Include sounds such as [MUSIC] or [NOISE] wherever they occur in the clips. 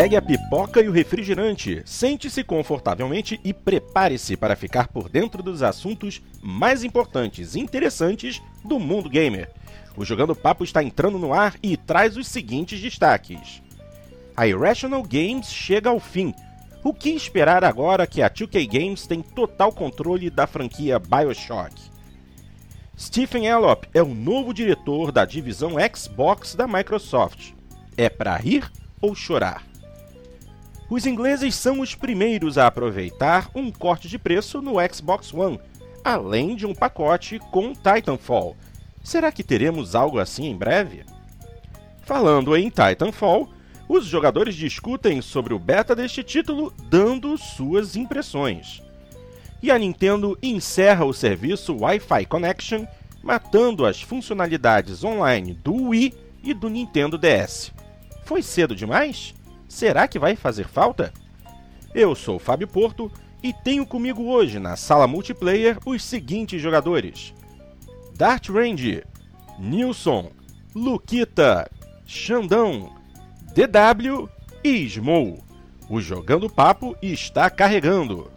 Pegue a pipoca e o refrigerante, sente-se confortavelmente e prepare-se para ficar por dentro dos assuntos mais importantes e interessantes do mundo gamer. O Jogando Papo está entrando no ar e traz os seguintes destaques. A Irrational Games chega ao fim. O que esperar agora que a 2K Games tem total controle da franquia BioShock? Stephen Elop é o novo diretor da divisão Xbox da Microsoft. É para rir ou chorar? Os ingleses são os primeiros a aproveitar um corte de preço no Xbox One, além de um pacote com Titanfall. Será que teremos algo assim em breve? Falando em Titanfall, os jogadores discutem sobre o beta deste título, dando suas impressões. E a Nintendo encerra o serviço Wi-Fi Connection, matando as funcionalidades online do Wii e do Nintendo DS. Foi cedo demais? Será que vai fazer falta? Eu sou Fábio Porto e tenho comigo hoje na sala multiplayer os seguintes jogadores: Dart Range, Nilson, Luquita, Xandão, DW e Smou. O Jogando Papo está carregando.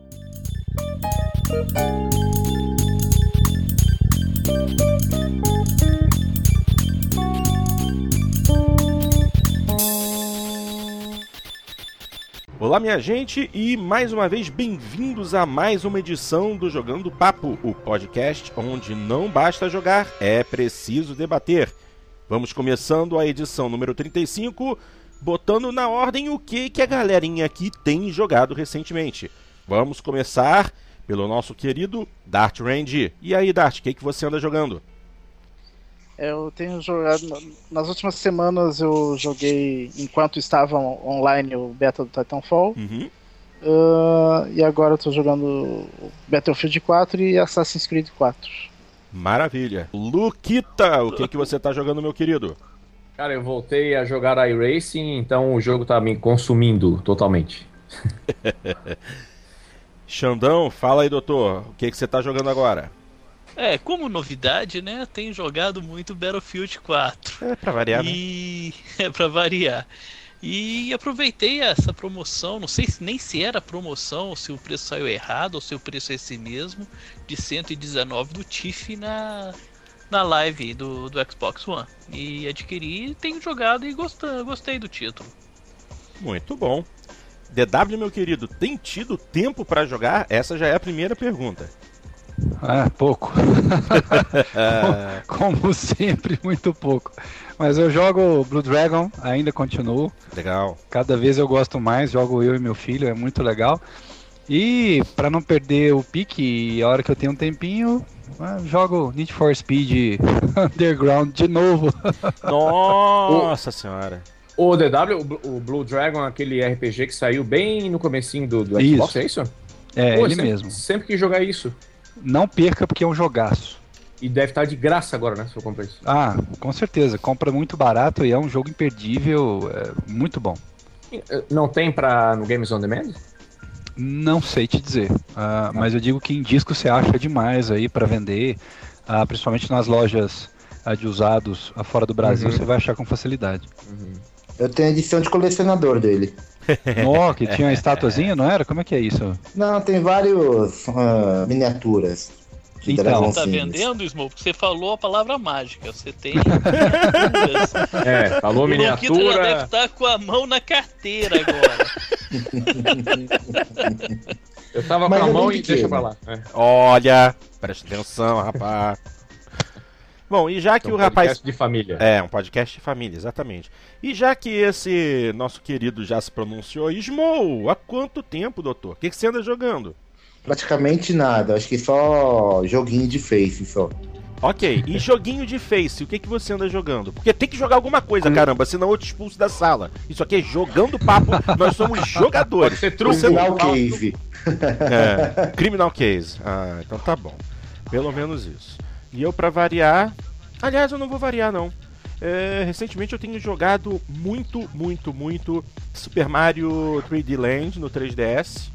Olá, minha gente, e mais uma vez bem-vindos a mais uma edição do Jogando Papo, o podcast onde não basta jogar, é preciso debater. Vamos começando a edição número 35, botando na ordem o que, que a galerinha aqui tem jogado recentemente. Vamos começar pelo nosso querido Dart Range. E aí, Dart, o que, que você anda jogando? Eu tenho jogado. Nas últimas semanas eu joguei enquanto estava online o beta do Titanfall. Uhum. Uh, e agora eu tô jogando Battlefield 4 e Assassin's Creed 4. Maravilha. Luquita, o que, que você tá jogando, meu querido? Cara, eu voltei a jogar iRacing, então o jogo tá me consumindo totalmente. [LAUGHS] Xandão, fala aí, doutor. O que, que você tá jogando agora? É, como novidade, né? Tenho jogado muito Battlefield 4. É pra variar, e... né? [LAUGHS] É pra variar. E aproveitei essa promoção, não sei nem se era promoção, ou se o preço saiu errado, ou se o preço é esse mesmo, de 119 do TIFF na, na live do, do Xbox One. E adquiri, tenho jogado e gostei, gostei do título. Muito bom. DW, meu querido, tem tido tempo para jogar? Essa já é a primeira pergunta. Ah, pouco. [LAUGHS] Como sempre, muito pouco. Mas eu jogo Blue Dragon, ainda continuo. Legal. Cada vez eu gosto mais, jogo eu e meu filho, é muito legal. E para não perder o pique, a hora que eu tenho um tempinho, ah, jogo Need for Speed [LAUGHS] Underground de novo. [LAUGHS] Nossa senhora. O DW, o Blue Dragon, aquele RPG que saiu bem no comecinho do, do Xbox, Isso. é isso? É, Pô, ele sempre, mesmo. Sempre que jogar isso. Não perca porque é um jogaço. E deve estar de graça agora, né? Se eu comprar isso. Ah, com certeza. Compra muito barato e é um jogo imperdível, é muito bom. Não tem pra, no Games on Demand? Não sei te dizer, ah, mas eu digo que em disco você acha demais aí para vender, ah, principalmente nas lojas ah, de usados ah, fora do Brasil, Uhum. você vai achar com facilidade. Eu tenho edição de colecionador dele. Ó, que tinha uma estatuazinha, não era? Como é que é isso? Não, tem vários ah, miniaturas. Então. dragãozinhos. Tá vendendo, Smoke? Porque você falou a palavra mágica. Você tem. [LAUGHS] É, falou O Luquita já deve miniatura. estar com a mão na carteira agora. Eu tava Mas com a mão e deixa pra lá. É. Olha, presta atenção, rapaz. Bom, e já que É um o rapaz. podcast de família. É, um podcast de família, exatamente. E já que esse nosso querido já se pronunciou, Smou, há quanto tempo, doutor? O que, que você anda jogando? Praticamente nada, acho que só joguinho de face só. Ok, e [LAUGHS] joguinho de Face, o que, que você anda jogando? Porque tem que jogar alguma coisa, caramba, senão eu te expulso da sala. Isso aqui é jogando papo, nós somos jogadores. Pode ser truco. Você não- Criminal Cave. É, Criminal Case. Ah, então tá bom. Pelo menos isso. E eu, pra variar. Aliás, eu não vou variar, não. É, recentemente eu tenho jogado muito, muito, muito Super Mario 3D Land no 3DS.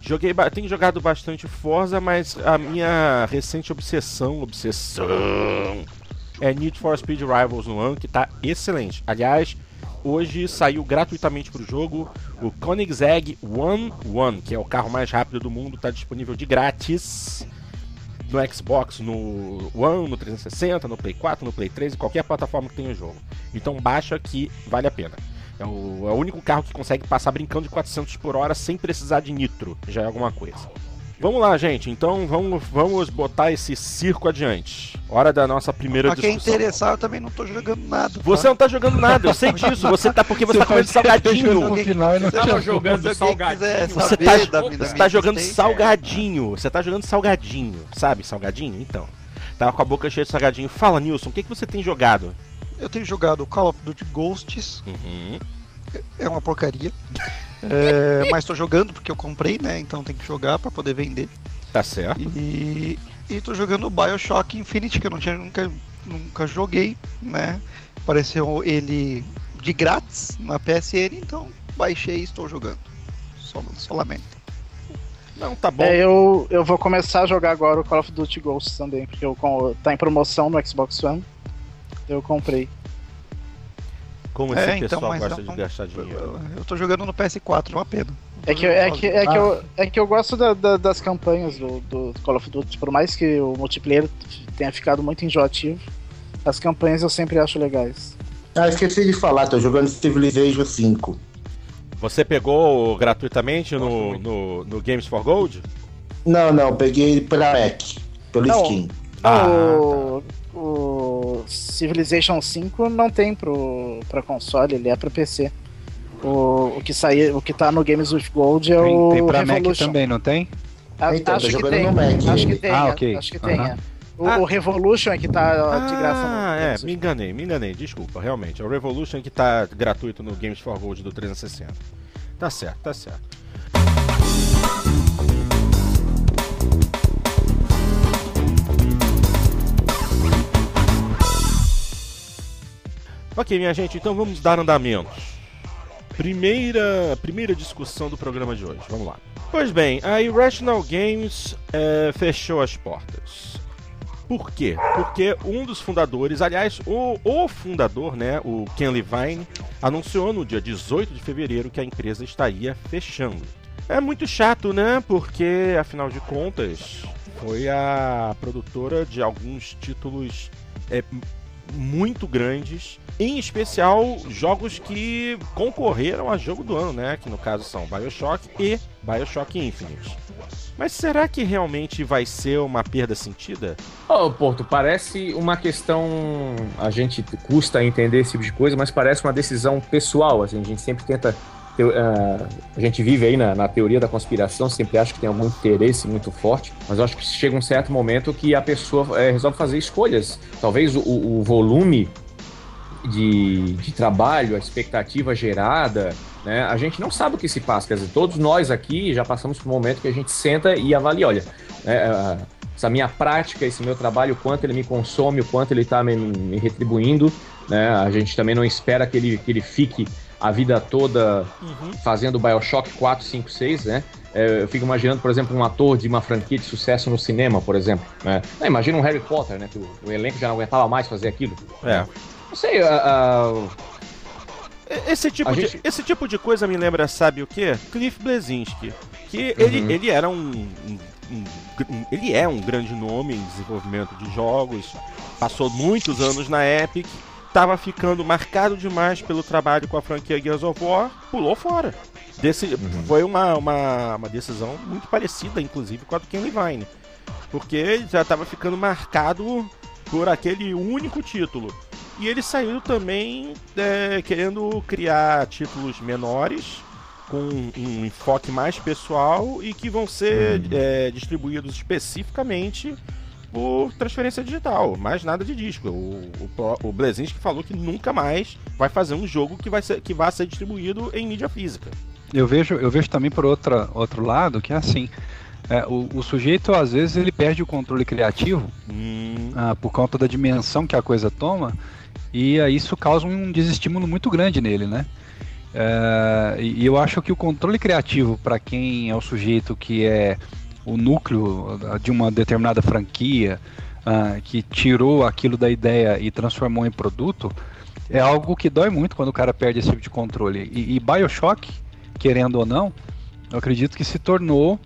Joguei, tenho jogado bastante Forza, mas a minha recente obsessão, obsessão, é Need for Speed Rivals no One, que tá excelente. Aliás, hoje saiu gratuitamente para o jogo o Koenigsegg One One, que é o carro mais rápido do mundo, está disponível de grátis no Xbox, no One, no 360, no Play 4, no Play 3, em qualquer plataforma que tenha o jogo. Então baixa que vale a pena. É o, é o único carro que consegue passar brincando de 400 por hora sem precisar de nitro, já é alguma coisa. Vamos lá, gente. Então vamos, vamos botar esse circo adiante. Hora da nossa primeira Pra quem discussão. interessar, eu também não tô jogando nada. tá? Você não tá jogando nada, eu sei disso. Você tá porque você, tá comendo salgadinho. No final e não Tava jogando salgadinho. Você tá, você tá jogando existência, salgadinho. Você tá jogando salgadinho. Sabe, salgadinho? Então. Tava com a boca cheia de salgadinho. Fala, Nilson, o que, que você tem jogado? Eu tenho jogado Call of Duty Ghosts, Uhum. é uma porcaria. É, mas tô jogando porque eu comprei, né? Então tem que jogar pra poder vender. Tá certo. E, e tô jogando Bioshock Infinite, que eu não tinha nunca, nunca joguei, né? Apareceu ele de grátis na PSN, então baixei e estou jogando. Só, solamente. Não, tá bom. É, eu, eu vou começar a jogar agora o Call of Duty Ghosts também, porque eu, tá em promoção no Xbox One. Eu comprei. Como esse É, então, pessoal mas gosta não- de gastar dinheiro. Eu tô jogando no PS4, é uma pena. É que, é que, é que, Ah. eu, é que eu gosto da- da- das campanhas do, do Call of Duty, por mais que o multiplayer tenha ficado muito enjoativo, as campanhas eu sempre acho legais. Ah, esqueci de falar, tô jogando Civilization 5. Você pegou gratuitamente no, no, no Games for Gold? Não, não, peguei pela Mac, pelo Não. Steam. Ah, o, o Civilization 5 não tem pro, pra console, ele é pra PC. O, o, que saía, o que tá no Games with Gold é Tem, o tem pra Mac Revolution. também, não tem? A- Então, tô acho que jogando tem. no Mac Acho que tem. Ah, ok. Acho que tem. É. O, Ah. o Revolution é que tá de graça no Ah, é, me enganei, me enganei, desculpa, realmente. É o Revolution que tá gratuito no Games for Gold do 360. Tá certo, tá certo. Ok, minha gente, então vamos dar andamento. Primeira, primeira discussão do programa de hoje, vamos lá. Pois bem, a Irrational Games eh, fechou as portas. Por quê? Porque um dos fundadores, aliás, o, o fundador, né, o Ken Levine, anunciou no dia 18 de fevereiro que a empresa estaria fechando. É muito chato, né? Porque, afinal de contas, foi a produtora de alguns títulos é, muito grandes, em especial jogos que concorreram a jogo do ano, né? Que no caso são Bioshock e Bioshock Infinite. Mas será que realmente vai ser uma perda sentida? Ô, Porto, parece uma questão. A gente custa entender esse tipo de coisa, mas parece uma decisão pessoal. Assim, a gente sempre tenta. Ah, a gente vive aí na, na teoria da conspiração, sempre acha que tem algum interesse muito forte, mas eu acho que chega um certo momento que a pessoa eh, resolve fazer escolhas. Talvez o, o volume de, de trabalho, a expectativa gerada, né? A gente não sabe o que se passa. Quer dizer, todos nós aqui já passamos por um momento que a gente senta e avalia, olha, né, essa minha prática, esse meu trabalho, o quanto ele me consome, o quanto ele está me, me retribuindo, né? A gente também não espera que ele, que ele fique a vida toda fazendo Bioshock 4, 5, 6, né? É, eu fico imaginando, por exemplo, um ator de uma franquia de sucesso no cinema, por exemplo. Né? Não, imagina um Harry Potter, né? Que o, o elenco já não aguentava mais fazer aquilo. É. Não sei, ah, ah, Esse tipo, A de, gente- esse tipo de coisa me lembra, sabe o quê? Cliff Blesinski. Que ele, Uhum. ele era um, um- um- um- Ele é um grande nome em desenvolvimento de jogos. Passou muitos anos na Epic. Tava ficando marcado demais pelo trabalho com a franquia Gears of War. Pulou fora. Desse, Foi uma, uma, uma decisão muito parecida, inclusive, com a do Ken Levine. Porque já estava ficando marcado por aquele único título. E ele saiu também é, querendo criar títulos menores, com um enfoque mais pessoal e que vão ser é, distribuídos especificamente por transferência digital, mais nada de disco. O, o, o Blesinski falou que nunca mais vai fazer um jogo que vai ser, que vai ser distribuído em mídia física. Eu vejo, eu vejo também por outra, outro lado que é assim. é, o, o sujeito, às vezes, ele perde o controle criativo Hum, ah, por conta da dimensão que a coisa toma, e aí isso causa um desestímulo muito grande nele, né? É, e eu acho que o controle criativo para quem é o sujeito que é o núcleo de uma determinada franquia, ah, que tirou aquilo da ideia e transformou em produto, é algo que dói muito quando o cara perde esse tipo de controle. E, e Bioshock, querendo ou não, eu acredito que se tornou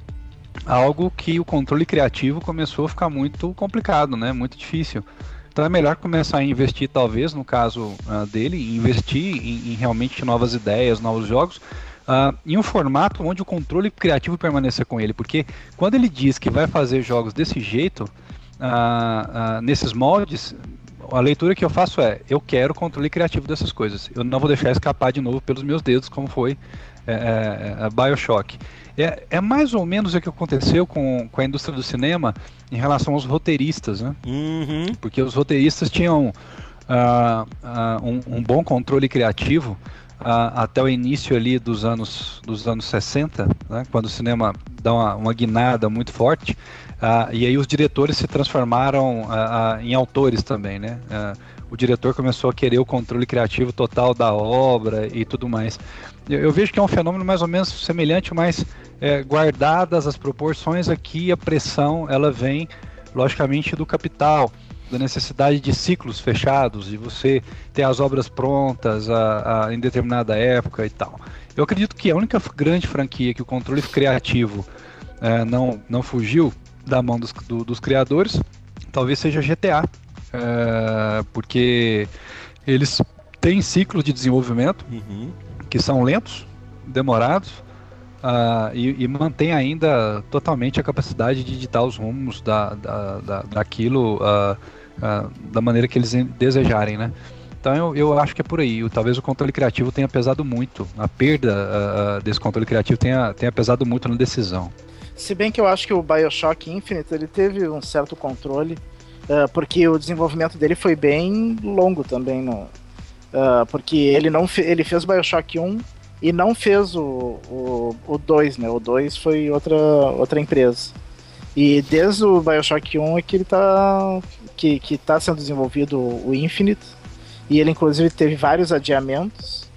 algo que o controle criativo começou a ficar muito complicado, né? Muito difícil. Então é melhor começar a investir, talvez, no caso uh, dele, investir em, em, realmente novas ideias, novos jogos, uh, em um formato onde o controle criativo permaneça com ele. Porque quando ele diz que vai fazer jogos desse jeito, uh, nesses moldes, a leitura que eu faço é: eu quero o controle criativo dessas coisas. Eu não vou deixar escapar de novo pelos meus dedos, como foi é, é, Bioshock. É, é, mais ou menos o que aconteceu com, com a indústria do cinema em relação aos roteiristas, né? Uhum. Porque os roteiristas tinham uh, uh, um, um, bom controle criativo até o início ali dos anos, dos anos 60, né? quando o cinema dá uma, uma guinada muito forte. e aí os diretores se transformaram em autores também, né? o diretor começou a querer o controle criativo total da obra e tudo mais. Eu, eu vejo que é um fenômeno mais ou menos semelhante, mas é, guardadas as proporções aqui, a pressão ela vem logicamente do capital, da necessidade de ciclos fechados, de você ter as obras prontas a, a, em determinada época e tal. Eu acredito que a única grande franquia que o controle criativo é, não, não fugiu da mão dos, do, dos criadores talvez seja GTA, é, porque eles têm ciclos de desenvolvimento uhum. que são lentos, demorados, uh, e, e, mantém ainda totalmente a capacidade de ditar os rumos da, da, da daquilo uh, uh, da maneira que eles desejarem, né? Então eu, eu acho que é por aí. Talvez o controle criativo tenha pesado muito. A perda desse controle criativo tenha, tenha pesado muito na decisão. Se bem que eu acho que o Bioshock Infinite ele teve um certo controle porque o desenvolvimento dele foi bem longo também, no, porque ele não fe ele fez Bioshock 1 e não fez o, o, o 2, né? O 2 foi outra, outra empresa. E desde o Bioshock 1 é que ele tá, que, que tá sendo desenvolvido o Infinite, e ele inclusive teve vários adiamentos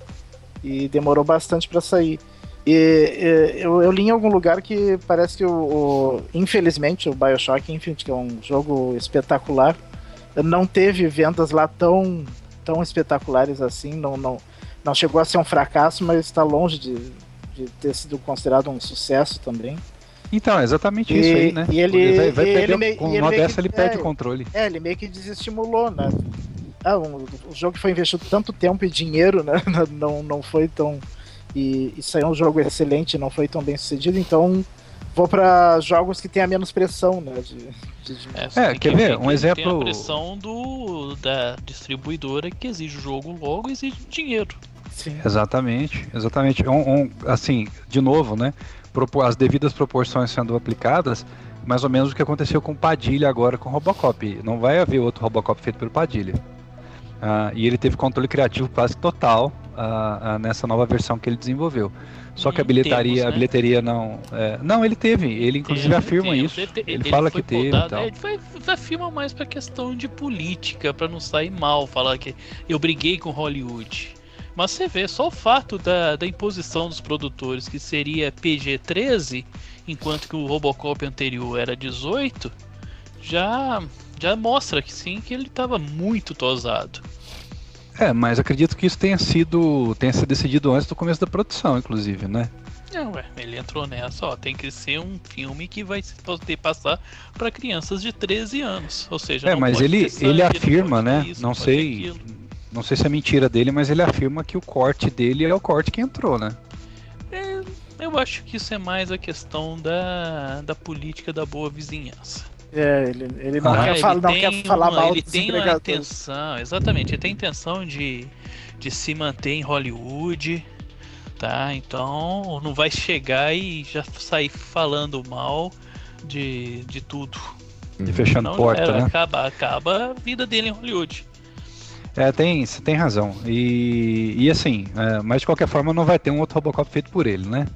e demorou bastante para sair. E, e eu, eu, li em algum lugar que parece que o, o, infelizmente o BioShock Infinite, que é um jogo espetacular, não teve vendas lá tão tão espetaculares assim, não não, não chegou a ser um fracasso, mas está longe de, de ter sido considerado um sucesso também. Então, é exatamente e, isso aí, né? E ele, vai, vai perder, ele, com uma dessa ele perde é, o controle. É, ele meio que desestimulou, né? Ah, um, o jogo que foi investido tanto tempo e dinheiro, né? [LAUGHS] Não, não foi tão e, e saiu um jogo excelente, não foi tão bem sucedido, então vou para jogos que tenha menos pressão, né? De, de... É, é quer ver? Um exemplo. Tem a pressão do, da distribuidora que exige o jogo logo exige dinheiro. Sim. Exatamente, exatamente. Um, um, assim, de novo, né? As devidas proporções sendo aplicadas, mais ou menos o que aconteceu com Padilha agora com Robocop. Não vai haver outro Robocop feito pelo Padilha. Uh, e ele teve controle criativo quase total uh, uh, nessa nova versão que ele desenvolveu. Só que a bilheteria, né? a bilheteria não. É, não, ele teve. Ele inclusive afirma isso. Ele, ele, fala que teve. Podado, ele vai, afirma mais para questão de política, para não sair mal, falar que eu briguei com Hollywood. Mas você vê, só o fato da, da imposição dos produtores, que seria PG-13, enquanto que o Robocop anterior era 18, já já mostra que sim, que ele estava muito tosado. É, mas acredito que isso tenha sido tenha sido decidido antes do começo da produção, inclusive, né? Não, ué, ele entrou nessa, ó, tem que ser um filme que vai poder passar para crianças de 13 anos, ou seja, É, mas ele ele afirma, né? Isso, não sei, não sei se é mentira dele, mas ele afirma que o corte dele é o corte que entrou, né? É, eu acho que isso é mais a questão da, da política da boa vizinhança. É, ele, ele não, ah, quer, ele fala, não quer falar mal Ele tem a intenção, exatamente, ele tem a intenção de, de se manter em Hollywood, tá? Então não vai chegar e já sair falando mal de, de tudo. E fechando não, porta, né? Acaba, acaba a vida dele em Hollywood. É, tem, você tem razão. E, e assim, é, mas de qualquer forma não vai ter um outro Robocop feito por ele, né?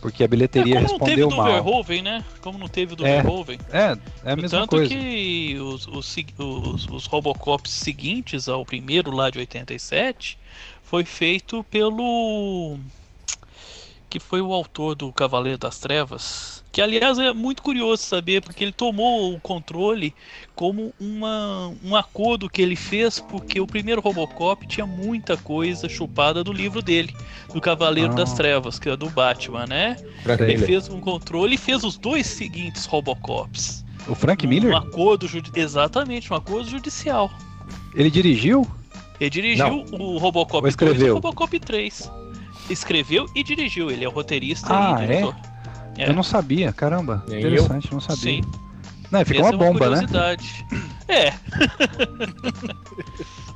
Porque a bilheteria é, respondeu mal. Como não teve do Verhoeven, né? Como não teve do é, Verhoeven. É, é a mesma Tanto coisa. Tanto que os, os, os, os Robocops seguintes ao primeiro lá de 87 foi feito pelo... que foi o autor do Cavaleiro das Trevas. Que, aliás, é muito curioso saber, porque ele tomou o controle como uma, um acordo que ele fez, porque o primeiro Robocop tinha muita coisa chupada do livro dele, do Cavaleiro Ah. das Trevas, que é do Batman, né? Frank Ele Miller. fez um controle e fez os dois seguintes Robocops. O Frank Um Miller? acordo judi- Exatamente, um acordo judicial. Ele dirigiu? Ele dirigiu o Robocop Ou 2 e o Robocop 3. Escreveu e dirigiu, ele é o roteirista Ah, e é? diretor. É. Eu não sabia, caramba. Nem Interessante, não sabia. Sim, Não, fica essa uma é uma bomba, né? curiosidade. [LAUGHS] É.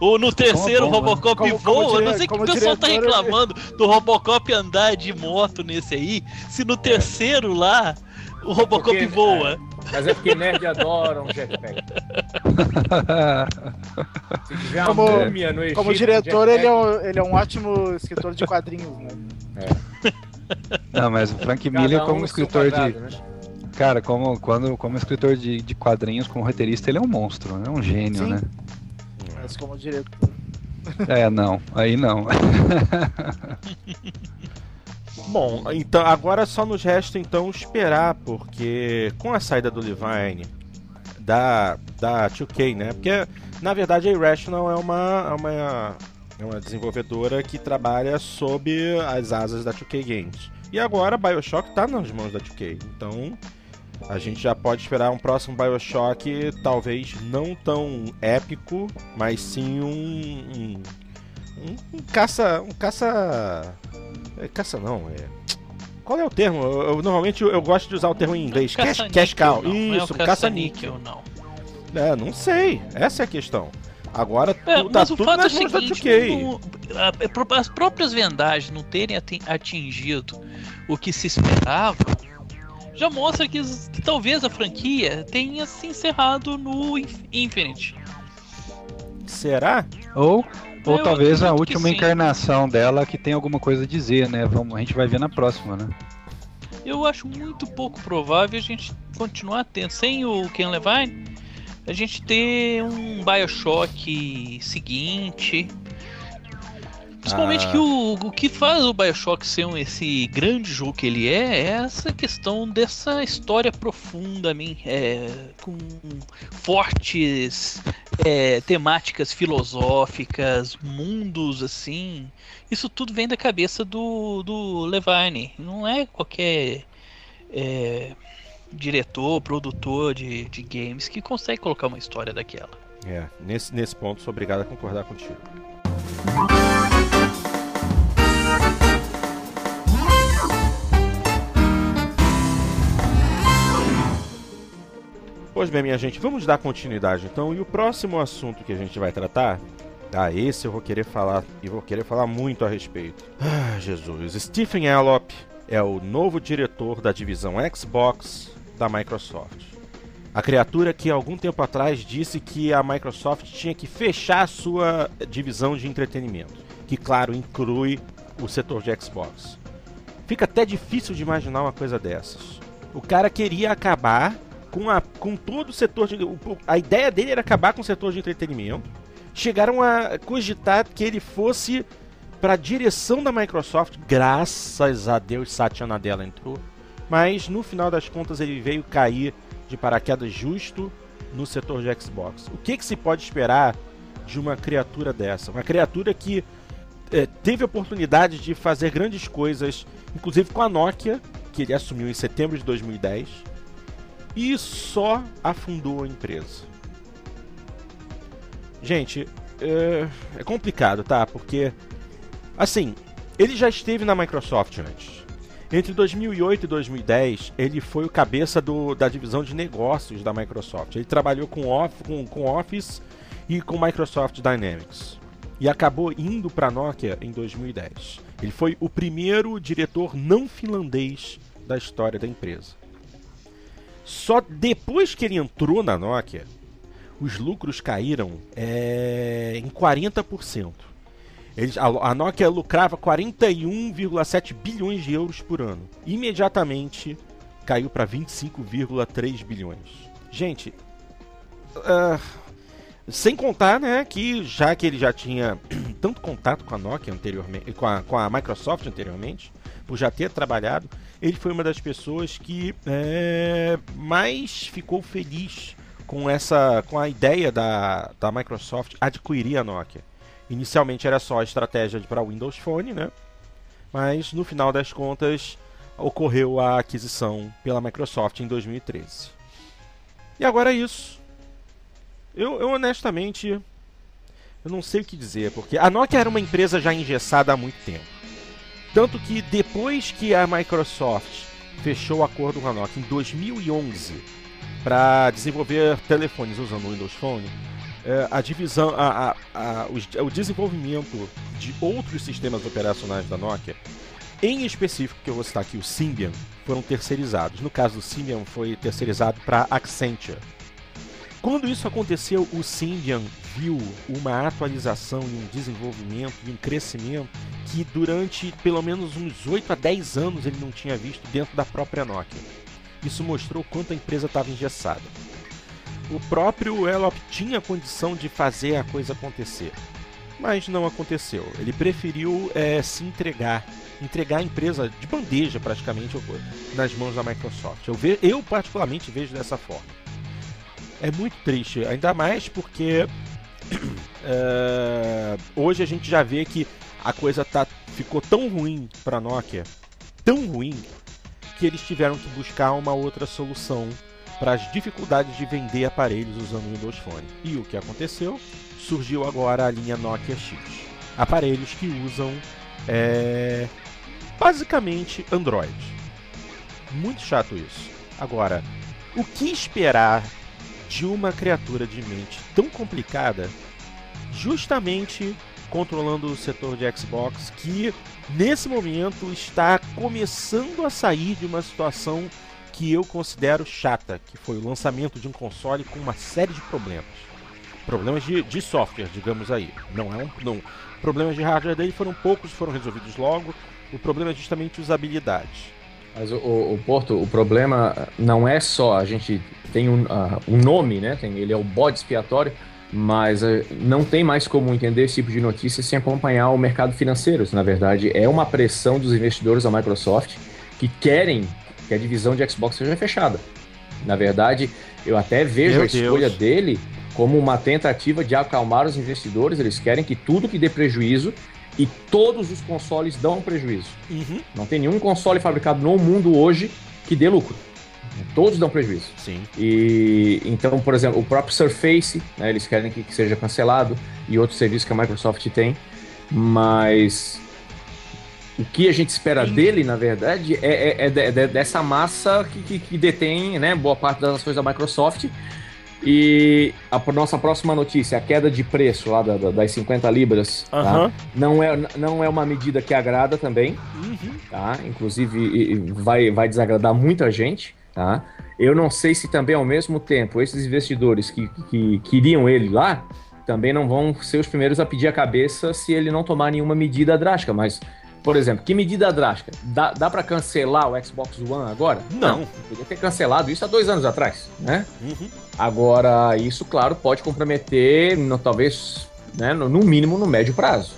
Ou no terceiro bomba, né? Robocop Como- voa, como eu não sei que o pessoal tá ele- reclamando do Robocop andar de moto nesse aí, se no terceiro lá o Robocop Porque, voa. Mas é porque nerd adora um jetpack. [LAUGHS] Se tiver uma Como- múmia no Egito, Como diretor, jetpack, ele é, um, ele é um ótimo escritor de quadrinhos, né? Não, mas o Frank cada Miller um como escritor quadrado, de. né? Cara, como, quando, como escritor de, de quadrinhos, como roteirista, ele é um monstro, é um gênio, Sim. né? Mas como diretor. É, não, aí não. [LAUGHS] Bom, então agora só nos resta então esperar, porque com a saída do Levine da, da 2K, né? Porque na verdade a Irrational é uma, é uma, é uma desenvolvedora que trabalha sob as asas da 2K Games. E agora a Bioshock tá nas mãos da 2K. Então a gente já pode esperar um próximo Bioshock, talvez não tão épico, mas sim um. um, um- um caça. Um caça. É, caça não, é. Qual é o termo? Eu, eu- normalmente eu, gosto de usar o termo em inglês. Cash, cash cow. Isso, caça-níquel. não. É, não sei. Essa é a questão. Agora É, tu- tá mas o tudo fato é o nas mãos da seguinte, 2K. não- a- as próprias vendagens não terem ati- atingido o que se esperava, já mostra que, que talvez a franquia tenha se encerrado no Inf- Infinite. Será? Ou, ou Eu talvez a última encarnação dela que tem alguma coisa a dizer, né? Vamos, a gente vai ver na próxima, né? Eu acho muito pouco provável a gente continuar tendo, sem o Ken Levine, a gente ter um Bioshock seguinte. Principalmente Ah. que o, o que faz o Bioshock ser um, esse grande jogo que ele é, é essa questão dessa história profunda, min- é, com fortes é, temáticas filosóficas, mundos assim. Isso tudo vem da cabeça do, do Levine. Não é qualquer é, diretor, produtor de, de games que consegue colocar uma história daquela. É, nesse, nesse ponto sou obrigado a concordar contigo. Pois bem, minha gente, vamos dar continuidade então. E o próximo assunto que a gente vai tratar, ah, esse eu vou querer falar e vou querer falar muito a respeito. Ah, Jesus, Stephen Allop é o novo diretor da divisão Xbox da Microsoft. A criatura que algum tempo atrás disse que a Microsoft tinha que fechar sua divisão de entretenimento, que claro inclui o setor de Xbox. Fica até difícil de imaginar uma coisa dessas. O cara queria acabar com, a, com todo o setor de. A ideia dele era acabar com o setor de entretenimento. Chegaram a cogitar que ele fosse para a direção da Microsoft. Graças a Deus, Satya Nadella entrou. Mas no final das contas ele veio cair de paraquedas justo no setor de Xbox. O que, que se pode esperar de uma criatura dessa? Uma criatura que eh, teve a oportunidade de fazer grandes coisas, inclusive com a Nokia, que ele assumiu em setembro de 2010, e só afundou a empresa. Gente, é, é complicado, tá? Porque, assim, ele já esteve na Microsoft antes. Entre 2008 e 2010, ele foi o cabeça do- da divisão de negócios da Microsoft. Ele trabalhou com, off, com, com Office e com Microsoft Dynamics. E acabou indo para a Nokia em 2010. Ele foi o primeiro diretor não finlandês da história da empresa. Só depois que ele entrou na Nokia, os lucros caíram é, em 40%. Eles, a, a Nokia lucrava 41,7 bilhões de euros por ano. Imediatamente caiu para 25,3 bilhões. Gente, ah, sem contar, né, que já que ele já tinha [CLEARS THROAT] tanto contato com a Nokia anteriormente, com a, com a Microsoft anteriormente, por já ter trabalhado, ele foi uma das pessoas que é, mais ficou feliz com essa com a ideia da, da Microsoft adquirir a Nokia. Inicialmente era só a estratégia para Windows Phone, né? Mas no final das contas ocorreu a aquisição pela Microsoft em 2013. E agora é isso. Eu, eu honestamente eu não sei o que dizer, porque a Nokia era uma empresa já engessada há muito tempo. Tanto que depois que a Microsoft fechou o acordo com a Nokia em 2011 para desenvolver telefones usando o Windows Phone, é, a divisão, a, a, a, o, o desenvolvimento de outros sistemas operacionais da Nokia, em específico que eu vou citar aqui, o Symbian, foram terceirizados. No caso do Symbian, foi terceirizado para Accenture. Quando isso aconteceu, o Symbian viu uma atualização e um desenvolvimento e um crescimento que durante pelo menos uns 8 a 10 anos ele não tinha visto dentro da própria Nokia. Isso mostrou quanto a empresa estava engessada. O próprio Elop tinha condição de fazer a coisa acontecer, mas não aconteceu. Ele preferiu é, se entregar, entregar a empresa de bandeja praticamente nas mãos da Microsoft. Eu, ve eu particularmente vejo dessa forma. É muito triste, ainda mais porque [CLEARS THROAT] é, hoje a gente já vê que a coisa tá, ficou tão ruim para Nokia, tão ruim, que eles tiveram que buscar uma outra solução para as dificuldades de vender aparelhos usando o Windows Phone. E o que aconteceu? Surgiu agora a linha Nokia X. Aparelhos que usam é, basicamente Android. Muito chato isso. Agora, o que esperar de uma criatura de mente tão complicada, justamente controlando o setor de Xbox, que nesse momento está começando a sair de uma situação que eu considero chata, que foi o lançamento de um console com uma série de problemas. Problemas de, de software, digamos aí. Não é um. Não, problemas de hardware dele foram poucos, foram resolvidos logo. O problema é justamente usabilidade. Mas o, o, Porto, o problema não é só a gente tem um, uh, um nome, né? Tem, ele é o bode expiatório, mas uh, não tem mais como entender esse tipo de notícia sem acompanhar o mercado financeiro. Na verdade, é uma pressão dos investidores da Microsoft que querem que a divisão de Xbox seja fechada. Na verdade, eu até vejo Meu a escolha Deus. dele como uma tentativa de acalmar os investidores. Eles querem que tudo que dê prejuízo e todos os consoles dão prejuízo. Uhum. Não tem nenhum console fabricado no mundo hoje que dê lucro. Todos dão prejuízo. Sim. E então, por exemplo, o próprio Surface, né, eles querem que, que seja cancelado e outros serviços que a Microsoft tem, mas o que a gente espera Sim. dele, na verdade, é, é, é, é dessa massa que, que, que, detém né, boa parte das ações da Microsoft e a nossa próxima notícia, a queda de preço lá da, da, das 50 libras, uhum. tá? não, é, não é uma medida que agrada também, uhum. tá? Inclusive vai, vai desagradar muita gente, tá? Eu não sei se também ao mesmo tempo esses investidores que, que queriam ele lá também não vão ser os primeiros a pedir a cabeça se ele não tomar nenhuma medida drástica, mas por exemplo, que medida drástica? Dá, dá para cancelar o Xbox One agora? Não. Não. Podia ter cancelado isso há dois anos atrás, né? Uhum. Agora, isso, claro, pode comprometer, no, talvez, né, no, no mínimo, no médio prazo.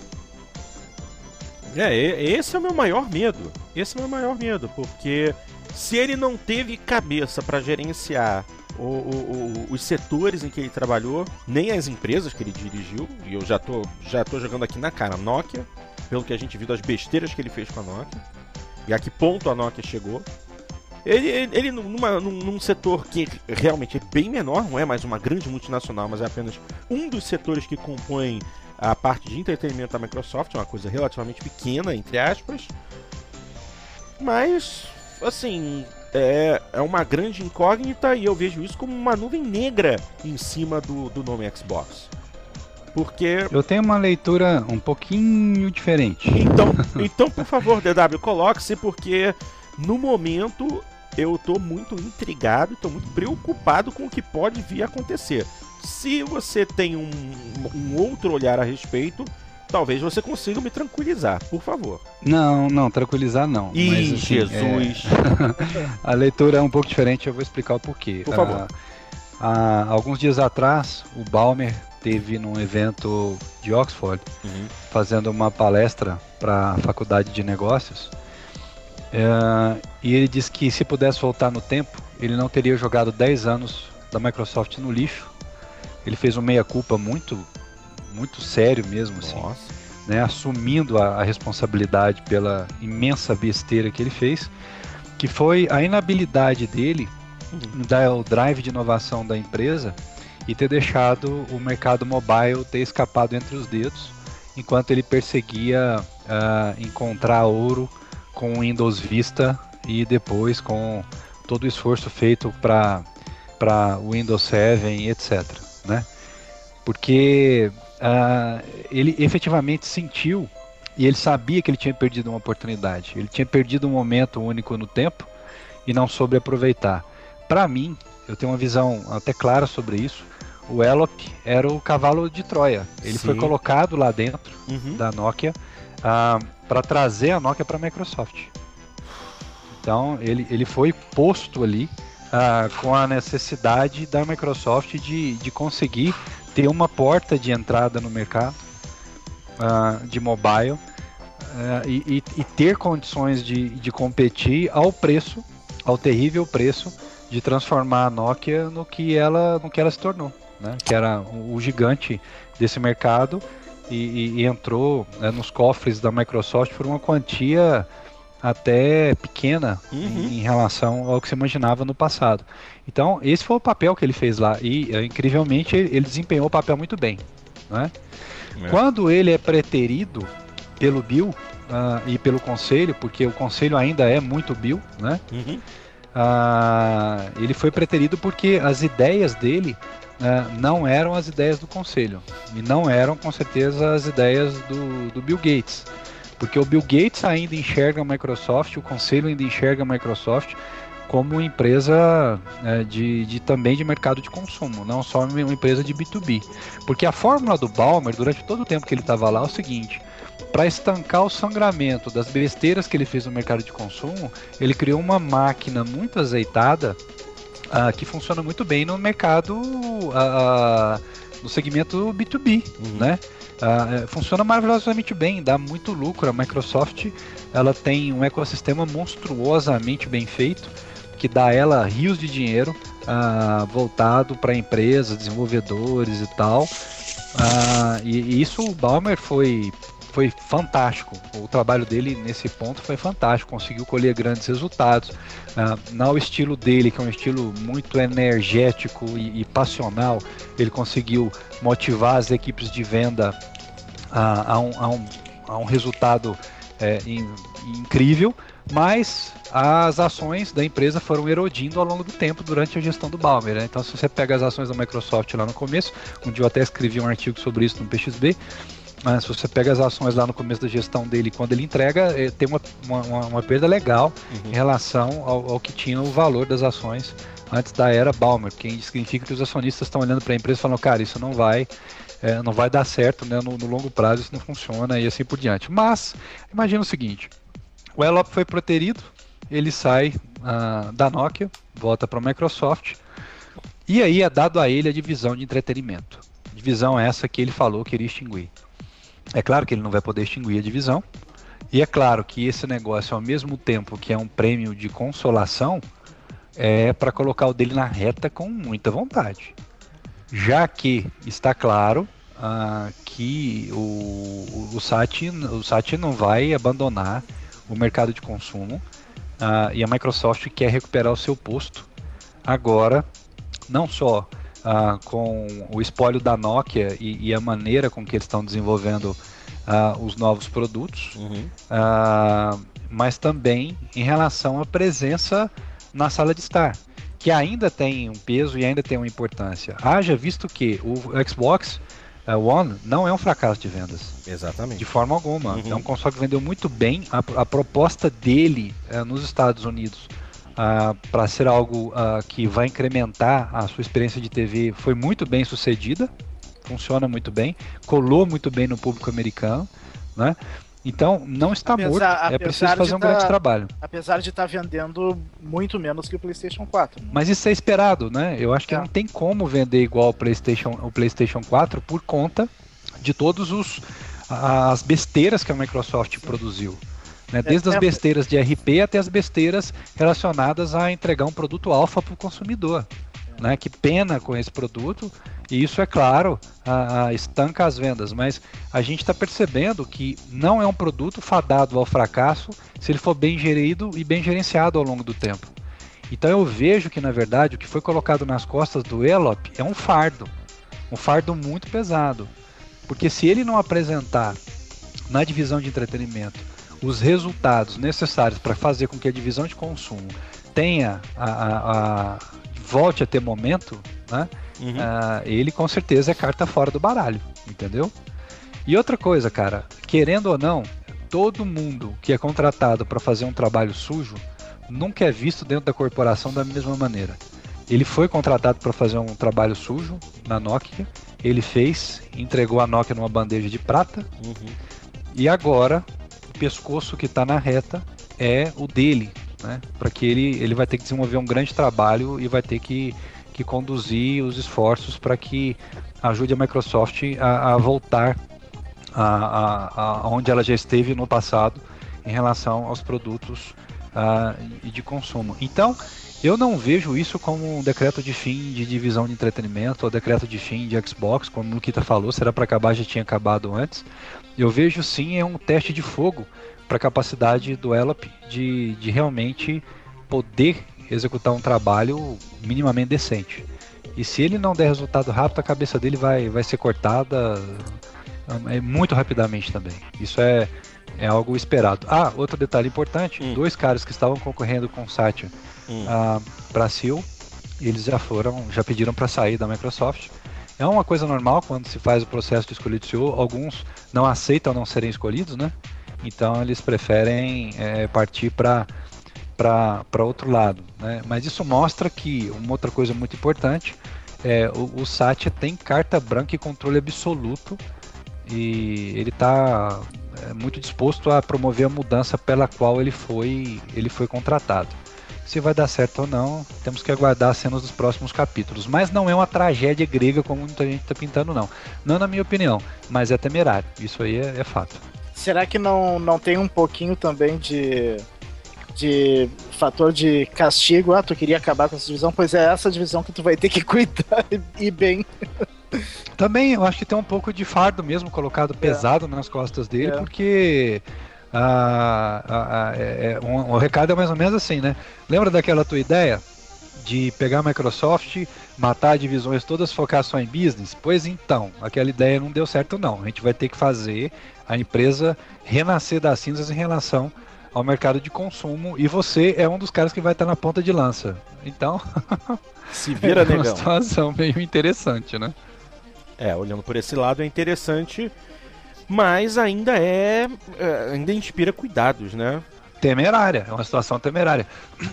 É, esse é o meu maior medo. Esse é o meu maior medo, porque se ele não teve cabeça para gerenciar o, o, o, os setores em que ele trabalhou, nem as empresas que ele dirigiu, e eu já tô, já tô jogando aqui na cara, Nokia, pelo que a gente viu das besteiras que ele fez com a Nokia, e a que ponto a Nokia chegou. Ele, ele, numa, num, num, setor que realmente é bem menor, não é mais uma grande multinacional, mas é apenas um dos setores que compõem a parte de entretenimento da Microsoft, é uma coisa relativamente pequena, entre aspas. Mas, assim, é, é uma grande incógnita e eu vejo isso como uma nuvem negra em cima do, do nome Xbox. Porque. Eu tenho uma leitura um pouquinho diferente. Então, [LAUGHS] então por favor, DW, coloque-se, porque no momento eu estou muito intrigado, estou muito preocupado com o que pode vir a acontecer. Se você tem um, um outro olhar a respeito, talvez você consiga me tranquilizar, por favor. Não, não, tranquilizar não. Ih, mas, assim, Jesus! É... [LAUGHS] a leitura é um pouco diferente, eu vou explicar o porquê. Por favor. Ah, há alguns dias atrás, o Balmer teve num evento de Oxford, uhum. fazendo uma palestra para a faculdade de negócios. É, e ele disse que se pudesse voltar no tempo, ele não teria jogado 10 anos da Microsoft no lixo. Ele fez um meia-culpa muito, muito sério mesmo, assim, né, assumindo a, a responsabilidade pela imensa besteira que ele fez, que foi a inabilidade dele dar o drive de inovação da empresa e ter deixado o mercado mobile ter escapado entre os dedos, enquanto ele perseguia ah, encontrar ouro com o Windows Vista e depois com todo o esforço feito para para Windows 7 e etc, né? Porque ah, ele efetivamente sentiu e ele sabia que ele tinha perdido uma oportunidade. Ele tinha perdido um momento único no tempo e não soube aproveitar. Para mim, eu tenho uma visão até clara sobre isso. O Elop era o cavalo de Troia. Ele foi Sim. colocado lá dentro Uhum. da Nokia para trazer a Nokia para a Microsoft. Então ele, ele foi posto ali ah, com a necessidade da Microsoft de, de conseguir ter uma porta de entrada no mercado ah, de mobile ah, e, e- e ter condições de, de competir ao preço, ao terrível preço de transformar a Nokia no que ela, no que ela se tornou, né? que era o, gigante desse mercado e, e- e entrou né, nos cofres da Microsoft por uma quantia até pequena Uhum. em, relação ao que se imaginava no passado. Então, esse foi o papel que ele fez lá e, eh, incrivelmente, ele, desempenhou o papel muito bem. Né? É. Quando ele é preterido pelo Bill ah, e pelo conselho, porque o conselho ainda é muito Bill, né? Uhum. Ah, ele foi preterido porque as ideias dele ah, não eram as ideias do conselho. E não eram com certeza as ideias do, do Bill Gates, porque o Bill Gates ainda enxerga a Microsoft, o conselho ainda enxerga a Microsoft como empresa eh, de, de também de mercado de consumo, não só uma empresa de B2B, porque a fórmula do Balmer durante todo o tempo que ele estava lá é o seguinte: para estancar o sangramento das besteiras que ele fez no mercado de consumo, ele criou uma máquina muito azeitada ah, que funciona muito bem no mercado, ah, no segmento B2B, Uhum. né? É, funciona maravilhosamente bem, dá muito lucro. A Microsoft ela tem um ecossistema monstruosamente bem feito que dá a ela rios de dinheiro ah, voltado para empresas, desenvolvedores e tal. Ah, e, e isso o Balmer foi foi fantástico. O trabalho dele nesse ponto foi fantástico. Conseguiu colher grandes resultados. Ah, no estilo dele, que é um estilo muito energético e, e passional, ele conseguiu motivar as equipes de venda a, a um, a um- a um resultado é, in- incrível, mas as ações da empresa foram erodindo ao longo do tempo durante a gestão do Balmer. né? Então, se você pega as ações da Microsoft lá no começo, um dia eu até escrevi um artigo sobre isso no PXB, mas se você pega as ações lá no começo da gestão dele, quando ele entrega, eh, tem uma, uma, uma- perda legal Uhum. em relação ao, ao que tinha o valor das ações antes da era Balmer, que significa que os acionistas estão olhando para a empresa e falando, cara, isso não vai, eh, não vai dar certo, né? No, no longo prazo isso não funciona e assim por diante. Mas imagina o seguinte: o Elop foi proterido, ele sai ah, da Nokia, volta para a Microsoft e aí é dado a ele a divisão de entretenimento. Divisão essa que ele falou que iria extinguir. É claro que ele não vai poder extinguir a divisão. E é claro que esse negócio, ao mesmo tempo que é um prêmio de consolação, é para colocar o dele na reta com muita vontade. Já que está claro ah, que o, o, Sati, o Sati não vai abandonar o mercado de consumo ah, e a Microsoft quer recuperar o seu posto agora, não só ah, com o espólio da Nokia e, e, a maneira com que eles estão desenvolvendo ah, os novos produtos, Uhum. ah, mas também em relação à presença na sala de estar, que ainda tem um peso e ainda tem uma importância. Haja visto que o Xbox uh, One não é um fracasso de vendas. Exatamente. De forma alguma. Uhum. É um console que vendeu muito bem. A, a proposta dele uh, nos Estados Unidos uh, para ser algo uh, que vai incrementar a sua experiência de TV foi muito bem sucedida. Funciona muito bem. Colou muito bem no público americano. Né? Então, não está Apesar- morto. É apesar preciso fazer um grande tá- trabalho. Apesar de estar vendendo muito menos que o PlayStation 4. né? Mas isso é esperado, né? Eu acho que É. não tem como vender igual o PlayStation, o PlayStation 4 por conta de todos os as besteiras que a Microsoft produziu. Né? Desde as é- besteiras de RP até as besteiras relacionadas a entregar um produto alfa para o consumidor. Né? Que pena com esse produto, e isso, é claro, a, a estanca as vendas, mas a gente está percebendo que não é um produto fadado ao fracasso se ele for bem gerido e bem gerenciado ao longo do tempo. Então eu vejo que, na verdade, o que foi colocado nas costas do Elop é um fardo, um fardo muito pesado. Porque se ele não apresentar na divisão de entretenimento os resultados necessários para fazer com que a divisão de consumo tenha a, a, a volte a ter momento, né? Uhum. Ah, ele com certeza é carta fora do baralho, entendeu? E outra coisa, cara, querendo ou não, todo mundo que é contratado para fazer um trabalho sujo nunca é visto dentro da corporação da mesma maneira. Ele foi contratado para fazer um trabalho sujo na Nokia, ele fez, entregou a Nokia numa bandeja de prata Uhum. e agora pescoço que está na reta é o dele, né? Para que ele, ele vai ter que desenvolver um grande trabalho e vai ter que, que conduzir os esforços para que ajude a Microsoft a, a voltar a, a, a onde ela já esteve no passado em relação aos produtos e de consumo. Então, eu não vejo isso como um decreto de fim de divisão de entretenimento ou decreto de fim de Xbox, como o Nikita falou, será para acabar, já tinha acabado antes. Eu vejo sim é um teste de fogo para a capacidade do Elop de, de realmente poder executar um trabalho minimamente decente. E se ele não der resultado rápido, a cabeça dele vai, vai ser cortada é, muito rapidamente também. Isso é, é algo esperado. Ah, outro detalhe importante: Hum. dois caras que estavam concorrendo com o Satya Hum. a Brasil, eles já foram, já pediram para sair da Microsoft. É uma coisa normal quando se faz o processo de escolha de CEO, alguns não aceitam não serem escolhidos, né? Então eles preferem é, partir para para outro lado, né? Mas isso mostra que uma outra coisa muito importante é o, o Satya tem carta branca e controle absoluto e ele está muito disposto a promover a mudança pela qual ele foi ele foi contratado. Se vai dar certo ou não, temos que aguardar as cenas dos próximos capítulos. Mas não é uma tragédia grega como muita gente está pintando, não. Não na minha opinião, mas é temerário. Isso aí é, é fato. Será que não, não tem um pouquinho também de, de fator de castigo? Ah, tu queria acabar com essa divisão? Pois é essa divisão que tu vai ter que [LAUGHS] cuidar e, bem. Também eu acho que tem um pouco de fardo mesmo colocado pesado nas costas dele, É. porque ah, ah, ah, é- é- um- o recado é mais ou menos assim, né? Lembra daquela tua ideia de pegar a Microsoft, matar divisões todas, focar só em business? Pois então, aquela ideia não deu certo não. A gente vai ter que fazer a empresa renascer das cinzas em relação ao mercado de consumo e você é um dos caras que vai estar na ponta de lança. Então, [LAUGHS] Se vira, [LAUGHS] é uma negão. situação meio interessante, né? É, olhando por esse lado é interessante, mas ainda é. é, ainda inspira cuidados, né? temerária, é uma situação temerária.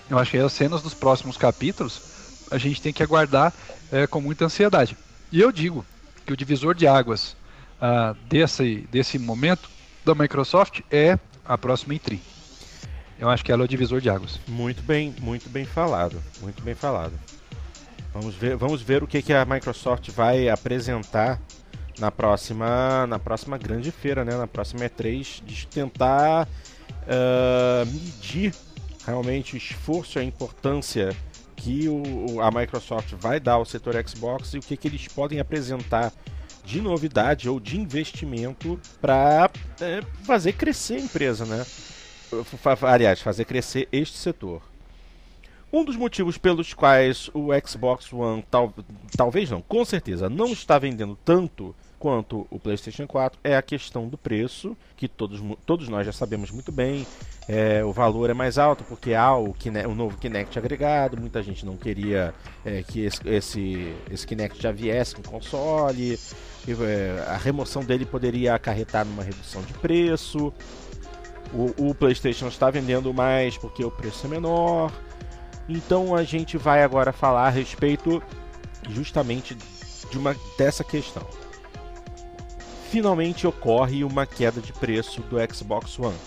Eu acho que as cenas dos próximos capítulos a gente tem que aguardar é, com muita ansiedade. E eu digo que o divisor de águas ah, desse, desse momento da Microsoft é a próxima E3. Eu acho que ela é o divisor de águas. Muito bem, muito bem falado, muito bem falado. Vamos ver, vamos ver o que, que a Microsoft vai apresentar na próxima, na próxima grande feira, né? Na próxima E3, de tentar ah, medir realmente o esforço e a importância que o, a Microsoft vai dar ao setor Xbox e o que, que eles podem apresentar de novidade ou de investimento para fazer crescer a empresa, né? Aliás, fazer crescer este setor. Um dos motivos pelos quais o Xbox One tal, talvez não, com certeza não está vendendo tanto quanto o PlayStation 4 é a questão do preço, que todos, todos nós já sabemos muito bem. É, o valor é mais alto porque há o, o novo Kinect agregado. Muita gente não queria é, que esse, esse, esse Kinect já viesse com console. E, é, a remoção dele poderia acarretar numa redução de preço. O, o PlayStation está vendendo mais porque o preço é menor. Então a gente vai agora falar a respeito justamente de uma dessa questão. Finalmente ocorre uma queda de preço do Xbox One.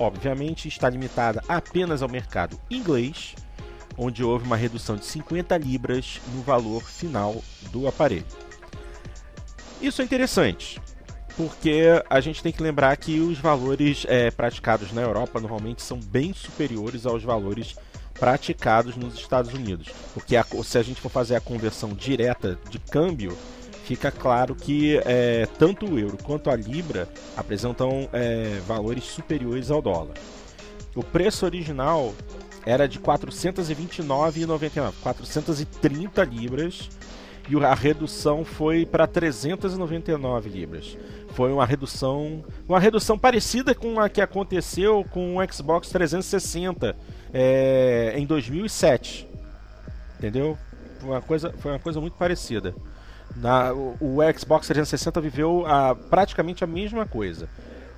Obviamente está limitada apenas ao mercado inglês, onde houve uma redução de 50 libras no valor final do aparelho. Isso é interessante. porque a gente tem que lembrar que os valores é, praticados na Europa normalmente são bem superiores aos valores praticados nos Estados Unidos. Porque a- se a gente for fazer a conversão direta de câmbio, fica claro que é, tanto o euro quanto a libra apresentam é, valores superiores ao dólar. O preço original era de 429,99, 430 libras, e a redução foi para 399 libras. Foi uma redução, uma redução parecida com a que aconteceu com o Xbox 360 é, em 2007. Entendeu? Foi uma coisa, foi uma coisa muito parecida. Na, o, o Xbox 360 viveu a, praticamente a mesma coisa.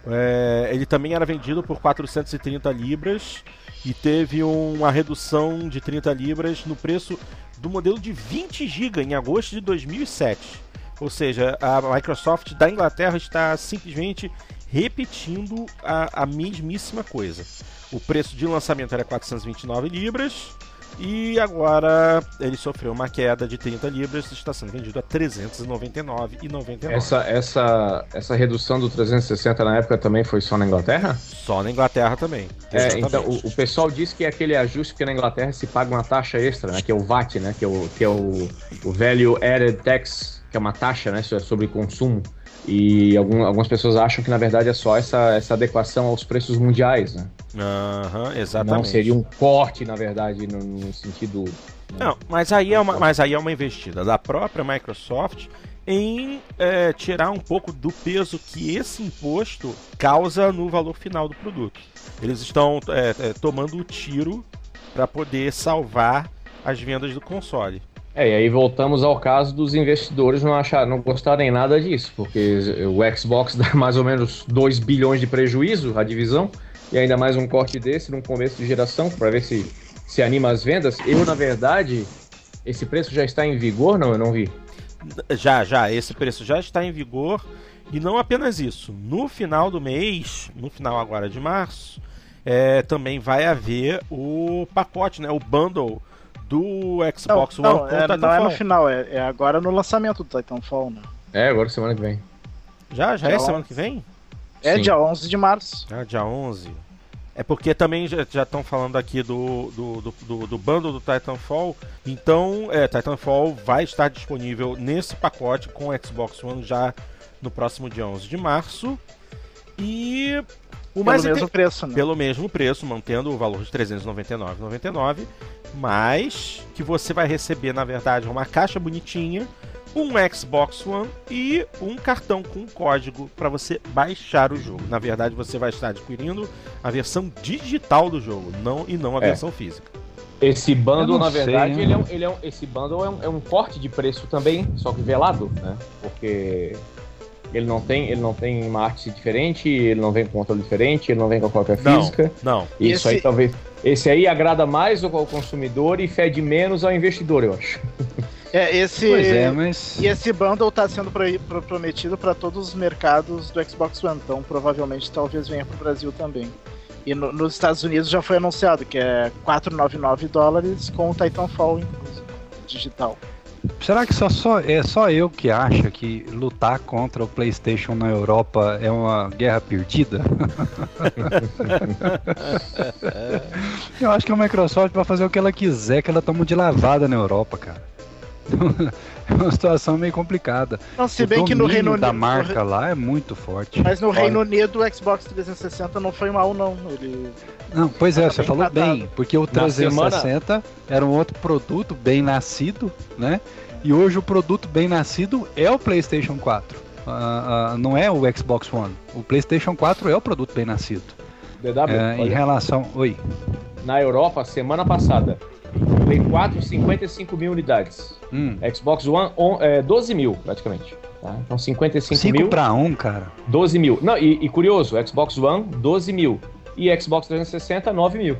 É, ele também era vendido por 430 libras e teve uma redução de 30 libras no preço do modelo de 20 GB em agosto de 2007. Ou seja, a Microsoft da Inglaterra está simplesmente repetindo a, a mesmíssima coisa. O preço de lançamento era 429 libras e agora ele sofreu uma queda de 30 libras e está sendo vendido a 399,99. Essa, essa, essa redução do 360 na época também foi só na Inglaterra? Só na Inglaterra também. É, então, o, o pessoal diz que é aquele ajuste que na Inglaterra se paga uma taxa extra, né? Que é o VAT, né? Que é o, que é o, o Value Added Tax, que é uma taxa, né? Sobre consumo. E algum, algumas pessoas acham que na verdade é só essa, essa adequação aos preços mundiais, né? Aham, exatamente. Não seria um corte, na verdade, no, no sentido. Não, mas aí, é uma, mas aí é uma investida da própria Microsoft em é, tirar um pouco do peso que esse imposto causa no valor final do produto. Eles estão é, é, tomando o tiro para poder salvar as vendas do console. É, e aí voltamos ao caso dos investidores não achar, não gostarem nada disso, porque o Xbox dá [LAUGHS] mais ou menos 2 bilhões de prejuízo à divisão, e ainda mais um corte desse num começo de geração, para ver se se anima as vendas. Eu, na verdade, esse preço já está em vigor? Não, eu não vi. Já, já, esse preço já está em vigor. E não apenas isso. No final do mês, no final agora de março, é, também vai haver o pacote, né? O bundle do Xbox não, One não, com é, não é no final, é, é agora no lançamento do Titanfall, né? É, agora semana que vem. Já, já é Já semana que vem? É Sim. dia 11 de março. Ah, dia 11. É porque também já estão falando aqui do, do, do, do, do bundle do Titanfall. Então, é, Titanfall vai estar disponível nesse pacote com o Xbox One já no próximo dia 11 de março. E o Pelo mais mesmo preço, né? pelo mesmo preço, mantendo o valor de R$ 399,99, mas que você vai receber, na verdade, uma caixa bonitinha, um Xbox One e um cartão com código para você baixar o jogo. Na verdade, você vai estar adquirindo a versão digital do jogo, não e não a É. versão física. Esse bundle, na sei, verdade, hein? ele é um, ele é um- esse bundle é um, é um corte de preço também, só que velado, né? Porque ele não tem, ele não tem uma arte diferente, ele não vem com controle diferente, ele não vem com a cópia Não. física. Não. Isso aí Esse- talvez. Esse aí agrada mais ao consumidor e fede menos ao investidor, eu acho. [LAUGHS] É, esse, Pois é, mas. E esse bundle tá sendo pro- pro- prometido para todos os mercados do Xbox One, então provavelmente talvez venha pro Brasil também. E no- nos Estados Unidos já foi anunciado que é 499 dólares com o Titanfall incluso, digital. Será que só, só, é só eu que acho que lutar contra o PlayStation na Europa é uma guerra perdida? [LAUGHS] eu acho que a Microsoft vai fazer o que ela quiser, que ela toma de lavada na Europa, cara. [LAUGHS] É uma situação meio complicada. Não, se o bem que no Reino Unido. da marca lá é muito forte. Mas no Olha. Reino Unido o Xbox 360 não foi mal, não. Ele. Não, pois é, você bem falou tratado. bem, porque o Na 360 era um outro produto bem nascido, né? E hoje o produto bem nascido é o PlayStation 4. Ah, ah, não é o Xbox One. O PlayStation 4 é o produto bem nascido. DW, É, em relação. Oi. na Europa, semana passada, Play 4, 55 mil unidades. Hum, Xbox One, on, é, 12 mil, praticamente. Tá? Então, 55 5 mil, para 1, cara. 12 mil. Não, e, e curioso, Xbox One, 12 mil. E Xbox 360, 9 mil.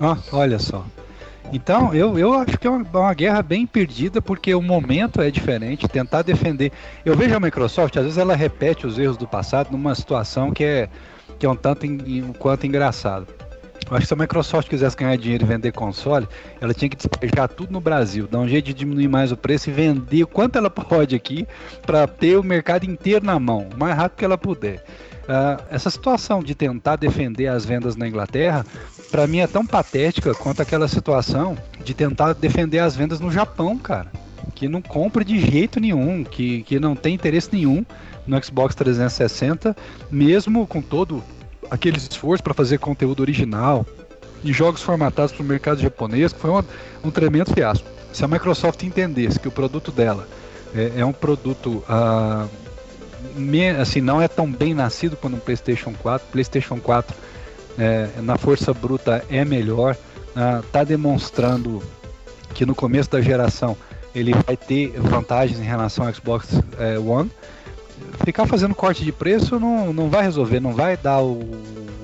Ó, [LAUGHS] olha só. Então, eu, eu acho que é uma, uma guerra bem perdida, porque o momento é diferente, tentar defender. Eu vejo a Microsoft, às vezes ela repete os erros do passado numa situação que é, que é um tanto em- um quanto engraçado. Eu acho que se a Microsoft quisesse ganhar dinheiro e vender console, ela tinha que despejar tudo no Brasil, dar um jeito de diminuir mais o preço e vender o quanto ela [LAUGHS] pode aqui para ter o mercado inteiro na mão, o mais rápido que ela puder. Uh, essa situação de tentar defender as vendas na Inglaterra, para mim é tão patética quanto aquela situação de tentar defender as vendas no Japão, cara. Que não compra de jeito nenhum, que, que não tem interesse nenhum no Xbox 360, mesmo com todo aquele esforço para fazer conteúdo original e jogos formatados para o mercado japonês, que foi um, um tremendo fiasco. Se a Microsoft entendesse que o produto dela é, é um produto uh, me, assim não é tão bem nascido quanto um PlayStation 4, PlayStation 4 é, na força bruta é melhor, está uh, demonstrando que no começo da geração ele vai ter vantagens em relação ao Xbox é, One ficar fazendo corte de preço não, não vai resolver, não vai dar o,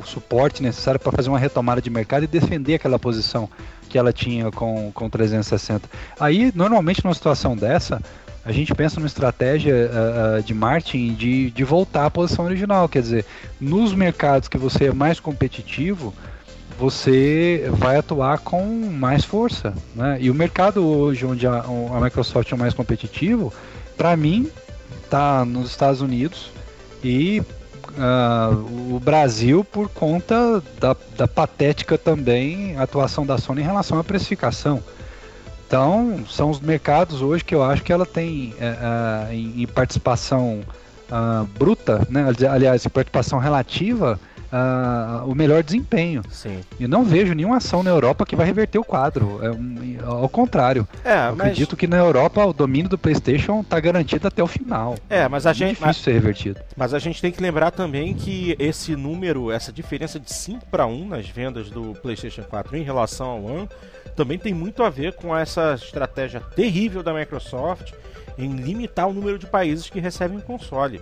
o suporte necessário para fazer uma retomada de mercado e defender aquela posição que ela tinha com, com 360. Aí, normalmente, numa situação dessa, a gente pensa numa estratégia uh, de marketing de, de voltar à posição original. Quer dizer, nos mercados que você é mais competitivo, você vai atuar com mais força. Né? E o mercado hoje, onde a, a Microsoft é mais competitivo, para mim, está nos Estados Unidos e uh, o Brasil por conta da, da patética também atuação da Sony em relação à precificação. Então, são os mercados hoje que eu acho que ela tem uh, em, participação uh, bruta, né? aliás, em participação relativa, uh, o melhor desempenho. Sim. E não vejo nenhuma ação na Europa que vai reverter o quadro. É um, ao contrário. É, mas... Acredito que na Europa o domínio do PlayStation está garantido até o final. É, mas a gente. difícil mas... ser revertido. Mas a gente tem que lembrar também que esse número, essa diferença de 5 para 1 nas vendas do PlayStation 4 em relação ao One, também tem muito a ver com essa estratégia terrível da Microsoft em limitar o número de países que recebem o console.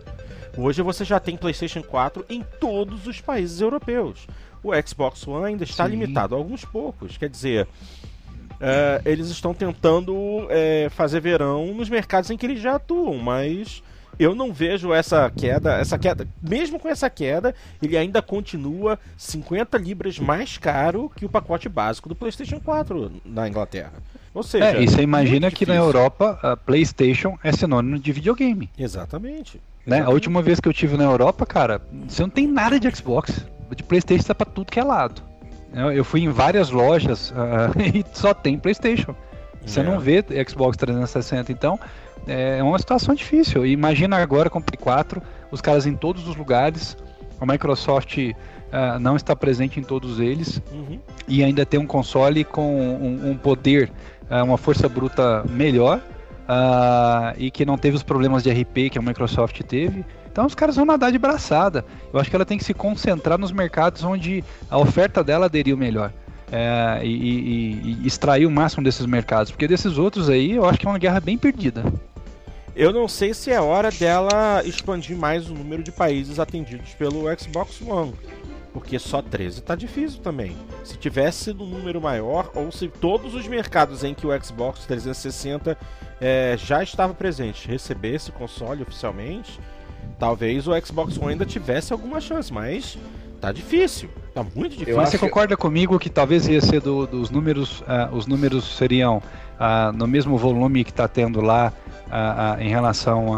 Hoje você já tem PlayStation 4 em todos os países europeus. O Xbox One ainda está Sim. limitado a alguns poucos. Quer dizer, uh, eles estão tentando uh, fazer verão nos mercados em que eles já atuam, mas eu não vejo essa queda, essa queda, mesmo com essa queda, ele ainda continua 50 libras mais caro que o pacote básico do PlayStation 4 na Inglaterra. Ou seja, é, e você imagina que na Europa a PlayStation é sinônimo de videogame. Exatamente. Né? A última vez que eu tive na Europa, cara, você não tem nada de Xbox. De PlayStation tá pra tudo que é lado. Eu fui em várias lojas uh, [LAUGHS] e só tem PlayStation. Você é. não vê Xbox 360, então é uma situação difícil. imagina agora com o Play 4, os caras em todos os lugares, a Microsoft uh, não está presente em todos eles uhum. e ainda tem um console com um, um poder, uh, uma força bruta melhor uh, e que não teve os problemas de RP que a Microsoft teve. Então os caras vão nadar de braçada. Eu acho que ela tem que se concentrar nos mercados onde a oferta dela aderiu melhor. É, e, e, e, extrair o máximo desses mercados, porque desses outros aí eu acho que é uma guerra bem perdida. Eu não sei se é hora dela expandir mais o número de países atendidos pelo Xbox One. Porque só 13 tá difícil também. Se tivesse um número maior, ou se todos os mercados em que o Xbox 360 é, já estava presente recebesse console oficialmente, talvez o Xbox One ainda tivesse alguma chance, mas tá difícil. Tá muito difícil. Mas você concorda comigo que talvez ia ser do, dos números, uh, os números seriam uh, no mesmo volume que está tendo lá uh, em relação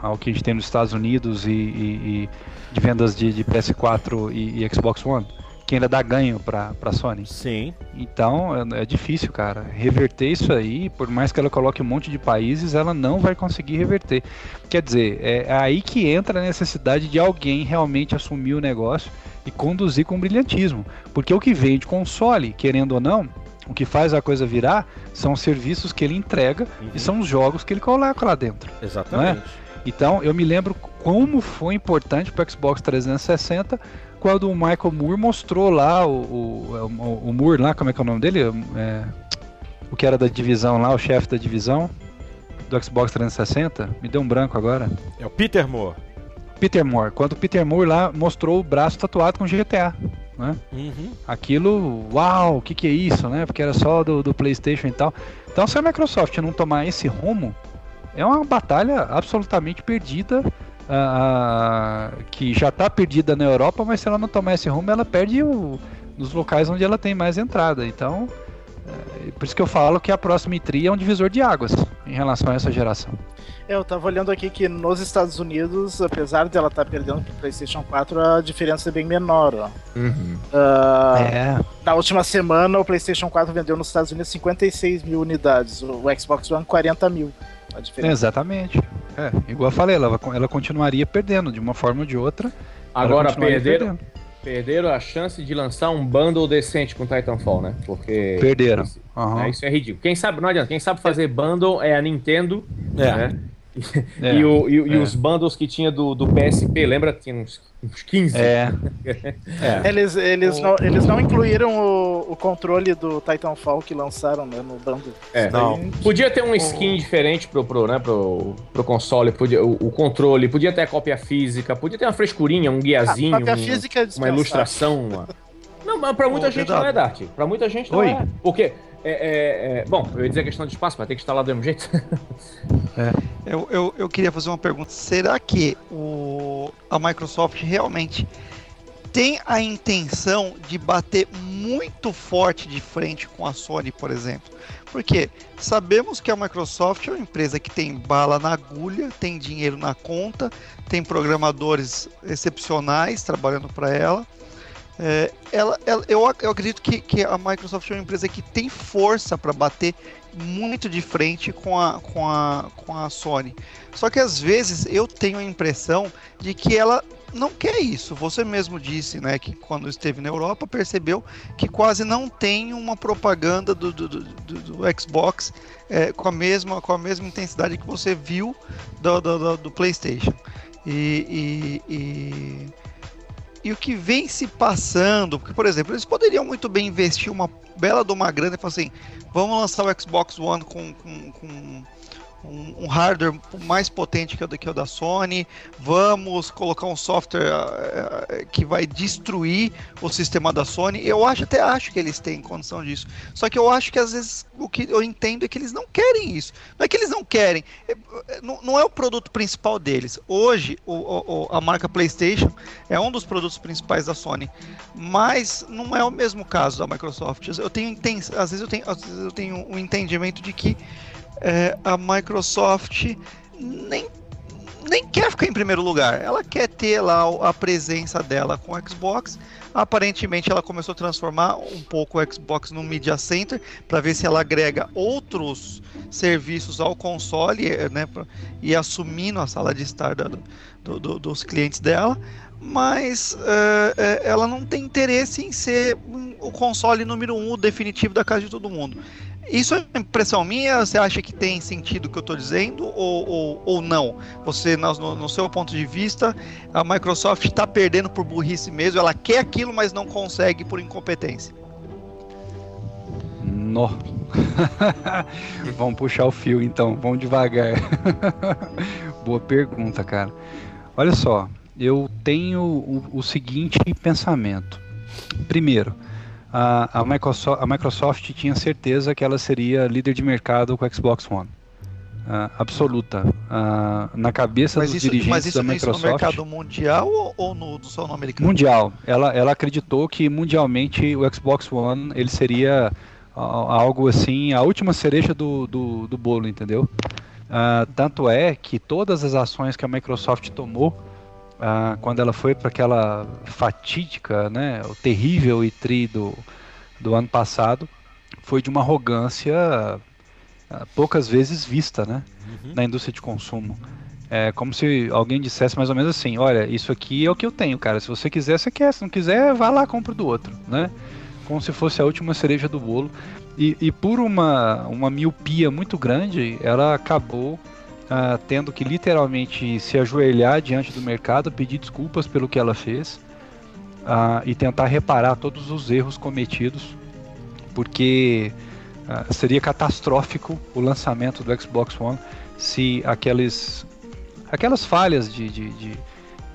ao que a gente tem nos Estados Unidos e, e, e de vendas de, de PS4 e, e, Xbox One, que ainda dá ganho para a Sony. Sim. Então é, é, difícil, cara. Reverter isso aí, por mais que ela coloque um monte de países, ela não vai conseguir reverter. Quer dizer, é, é aí que entra a necessidade de alguém realmente assumir o negócio e conduzir com brilhantismo. Porque o que vende console, querendo ou não, o que faz a coisa virar são os serviços que ele entrega uhum. e são os jogos que ele coloca lá dentro. Exatamente. Então eu me lembro como foi importante para o Xbox 360 quando o Michael Moore mostrou lá o, o, o, o Moore lá, como é que é o nome dele? É, o que era da divisão lá, o chefe da divisão do Xbox 360. Me deu um branco agora. É o Peter Moore. Peter Moore. Quando o Peter Moore lá mostrou o braço tatuado com GTA. Né? Uhum. Aquilo, uau, o que, que é isso, né? Porque era só do, do PlayStation e tal. Então, se a Microsoft não tomar esse rumo, é uma batalha absolutamente perdida, uh, uh, que já está perdida na Europa, mas se ela não tomar esse rumo, ela perde o, nos locais onde ela tem mais entrada. Então, é, por isso que eu falo que a próxima E3 é um divisor de águas em relação a essa geração. É, eu tava olhando aqui que nos Estados Unidos, apesar dela estar tá perdendo pro PlayStation 4, a diferença é bem menor. Ó. Uhum. Uh, É, Na última semana, o PlayStation 4 vendeu nos Estados Unidos 56 mil unidades, o Xbox One 40 mil. A diferença. exatamente. É, igual eu falei, ela, ela continuaria perdendo de uma forma ou de outra. Agora perderam, perdendo. perderam a chance de lançar um bundle decente com Titanfall, né? Porque. Perderam. Isso, Aham. é, isso é ridículo. Quem sabe, não adianta, quem sabe fazer bundle é a Nintendo, É. né? É, e o- e, e é. os bundles que tinha do, do PSP, lembra? Tinha uns, uns 15. É, [LAUGHS] É. Eles, eles, O- não, eles não incluíram o, o controle do Titanfall que lançaram né, no bundle. É. Não. Podia ter um skin diferente pro, pro, né, pro, pro console, podia, o, o controle, podia ter a cópia física, podia ter uma frescurinha, um guiazinho, a cópia um- física é uma ilustração. [LAUGHS] Uma... Não, mas pra muita Ô, gente não é Dart. Pra muita gente não Oi. é. Porque, é, é, é, bom, eu ia dizer questão de espaço, vai ter que instalar do mesmo jeito. [LAUGHS] Eu, eu, eu queria fazer uma pergunta. Será que o, a Microsoft realmente tem a intenção de bater muito forte de frente com a Sony, por exemplo? Porque sabemos que a Microsoft é uma empresa que tem bala na agulha, tem dinheiro na conta, tem programadores excepcionais trabalhando para ela. É, ela, ela- eu, ac- eu acredito que, que a Microsoft é uma empresa que tem força para bater muito de frente com a, com, a, com a Sony. Só que às vezes eu tenho a impressão de que ela não quer isso. Você mesmo disse, né, que quando esteve na Europa percebeu que quase não tem uma propaganda do, do, do, do- Xbox é, com, a mesma, com a mesma intensidade que você viu do, do, do- do PlayStation. E, e, e, e o que vem se passando, porque, por exemplo, eles poderiam muito bem investir uma bela de uma grana e falar assim: vamos lançar o Xbox One com, com, com um, um hardware mais potente que o, que o da Sony, vamos colocar um software ah, que vai destruir o sistema da Sony. Eu acho, até acho que eles têm condição disso. Só que eu acho que às vezes o que eu entendo é que eles não querem isso. Não é que eles não querem, é- é- não, não é o produto principal deles. Hoje, o- o- a marca PlayStation é um dos produtos principais da Sony, mas não é o mesmo caso da Microsoft. Eu tenho, às vezes eu tenho, às vezes eu tenho um entendimento de que é, a Microsoft nem, nem quer ficar em primeiro lugar. Ela quer ter lá a presença dela com o Xbox. Aparentemente ela começou a transformar um pouco o Xbox no Media Center para ver se ela agrega outros serviços ao console eh, né, pra- e assumindo a sala de estar da- do- do- dos clientes dela. Mas eh, ela não tem interesse em ser o console número um, definitivo da casa de todo mundo. Isso é impressão minha? Você acha que tem sentido o que eu estou dizendo ou, ou, ou não? Você, no, no- no seu ponto de vista, a Microsoft está perdendo por burrice mesmo, ela quer aquilo, mas não consegue por incompetência. nó. [LAUGHS] vamos puxar o fio então, vamos devagar. [LAUGHS] Boa pergunta, cara. Olha só, eu tenho o, o seguinte pensamento. Primeiro, a, a, Microsoft, a Microsoft tinha certeza que ela seria líder de mercado com o Xbox One. Ah, absoluta. Ah, na cabeça Mas dos isso, dirigentes mas isso, da isso no Microsoft. mercado mundial ou, ou no só no americano? Mundial. Ela, ela acreditou que mundialmente o Xbox One ele seria a- algo assim, a última cereja do, do, do bolo, entendeu? Ah, tanto é que todas as ações que a Microsoft tomou ah, quando ela foi para aquela fatídica, né, o terrível E3 do, do ano passado, foi de uma arrogância ah, poucas vezes vista, né, na indústria de consumo. É como se alguém dissesse mais ou menos assim: olha, isso aqui é o que eu tenho, cara. Se você quiser, você quer. Se não quiser, vai lá, compra do outro, né? Como se fosse a última cereja do bolo. E, e por uma, uma miopia muito grande, ela acabou ah, tendo que literalmente se ajoelhar diante do mercado, pedir desculpas pelo que ela fez ah, e tentar reparar todos os erros cometidos, porque ah, seria catastrófico o lançamento do Xbox One se aqueles, aquelas falhas de, de, de,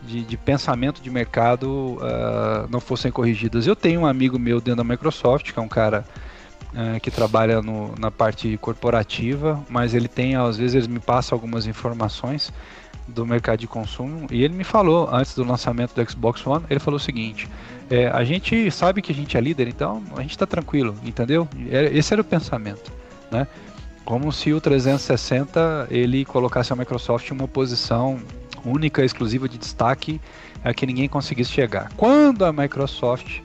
de, de pensamento de mercado ah, não fossem corrigidas. Eu tenho um amigo meu dentro da Microsoft, que é um cara ah, que trabalha no, na parte corporativa, mas ele tem, às vezes, ele me passa algumas informações do mercado de consumo e ele me falou antes do lançamento do Xbox One, ele falou o seguinte: é, a gente sabe que a gente é líder, então a gente está tranquilo, entendeu? Esse era o pensamento, né? Como se o 360 ele colocasse a Microsoft em uma posição única, exclusiva de destaque a que ninguém conseguisse chegar. Quando a Microsoft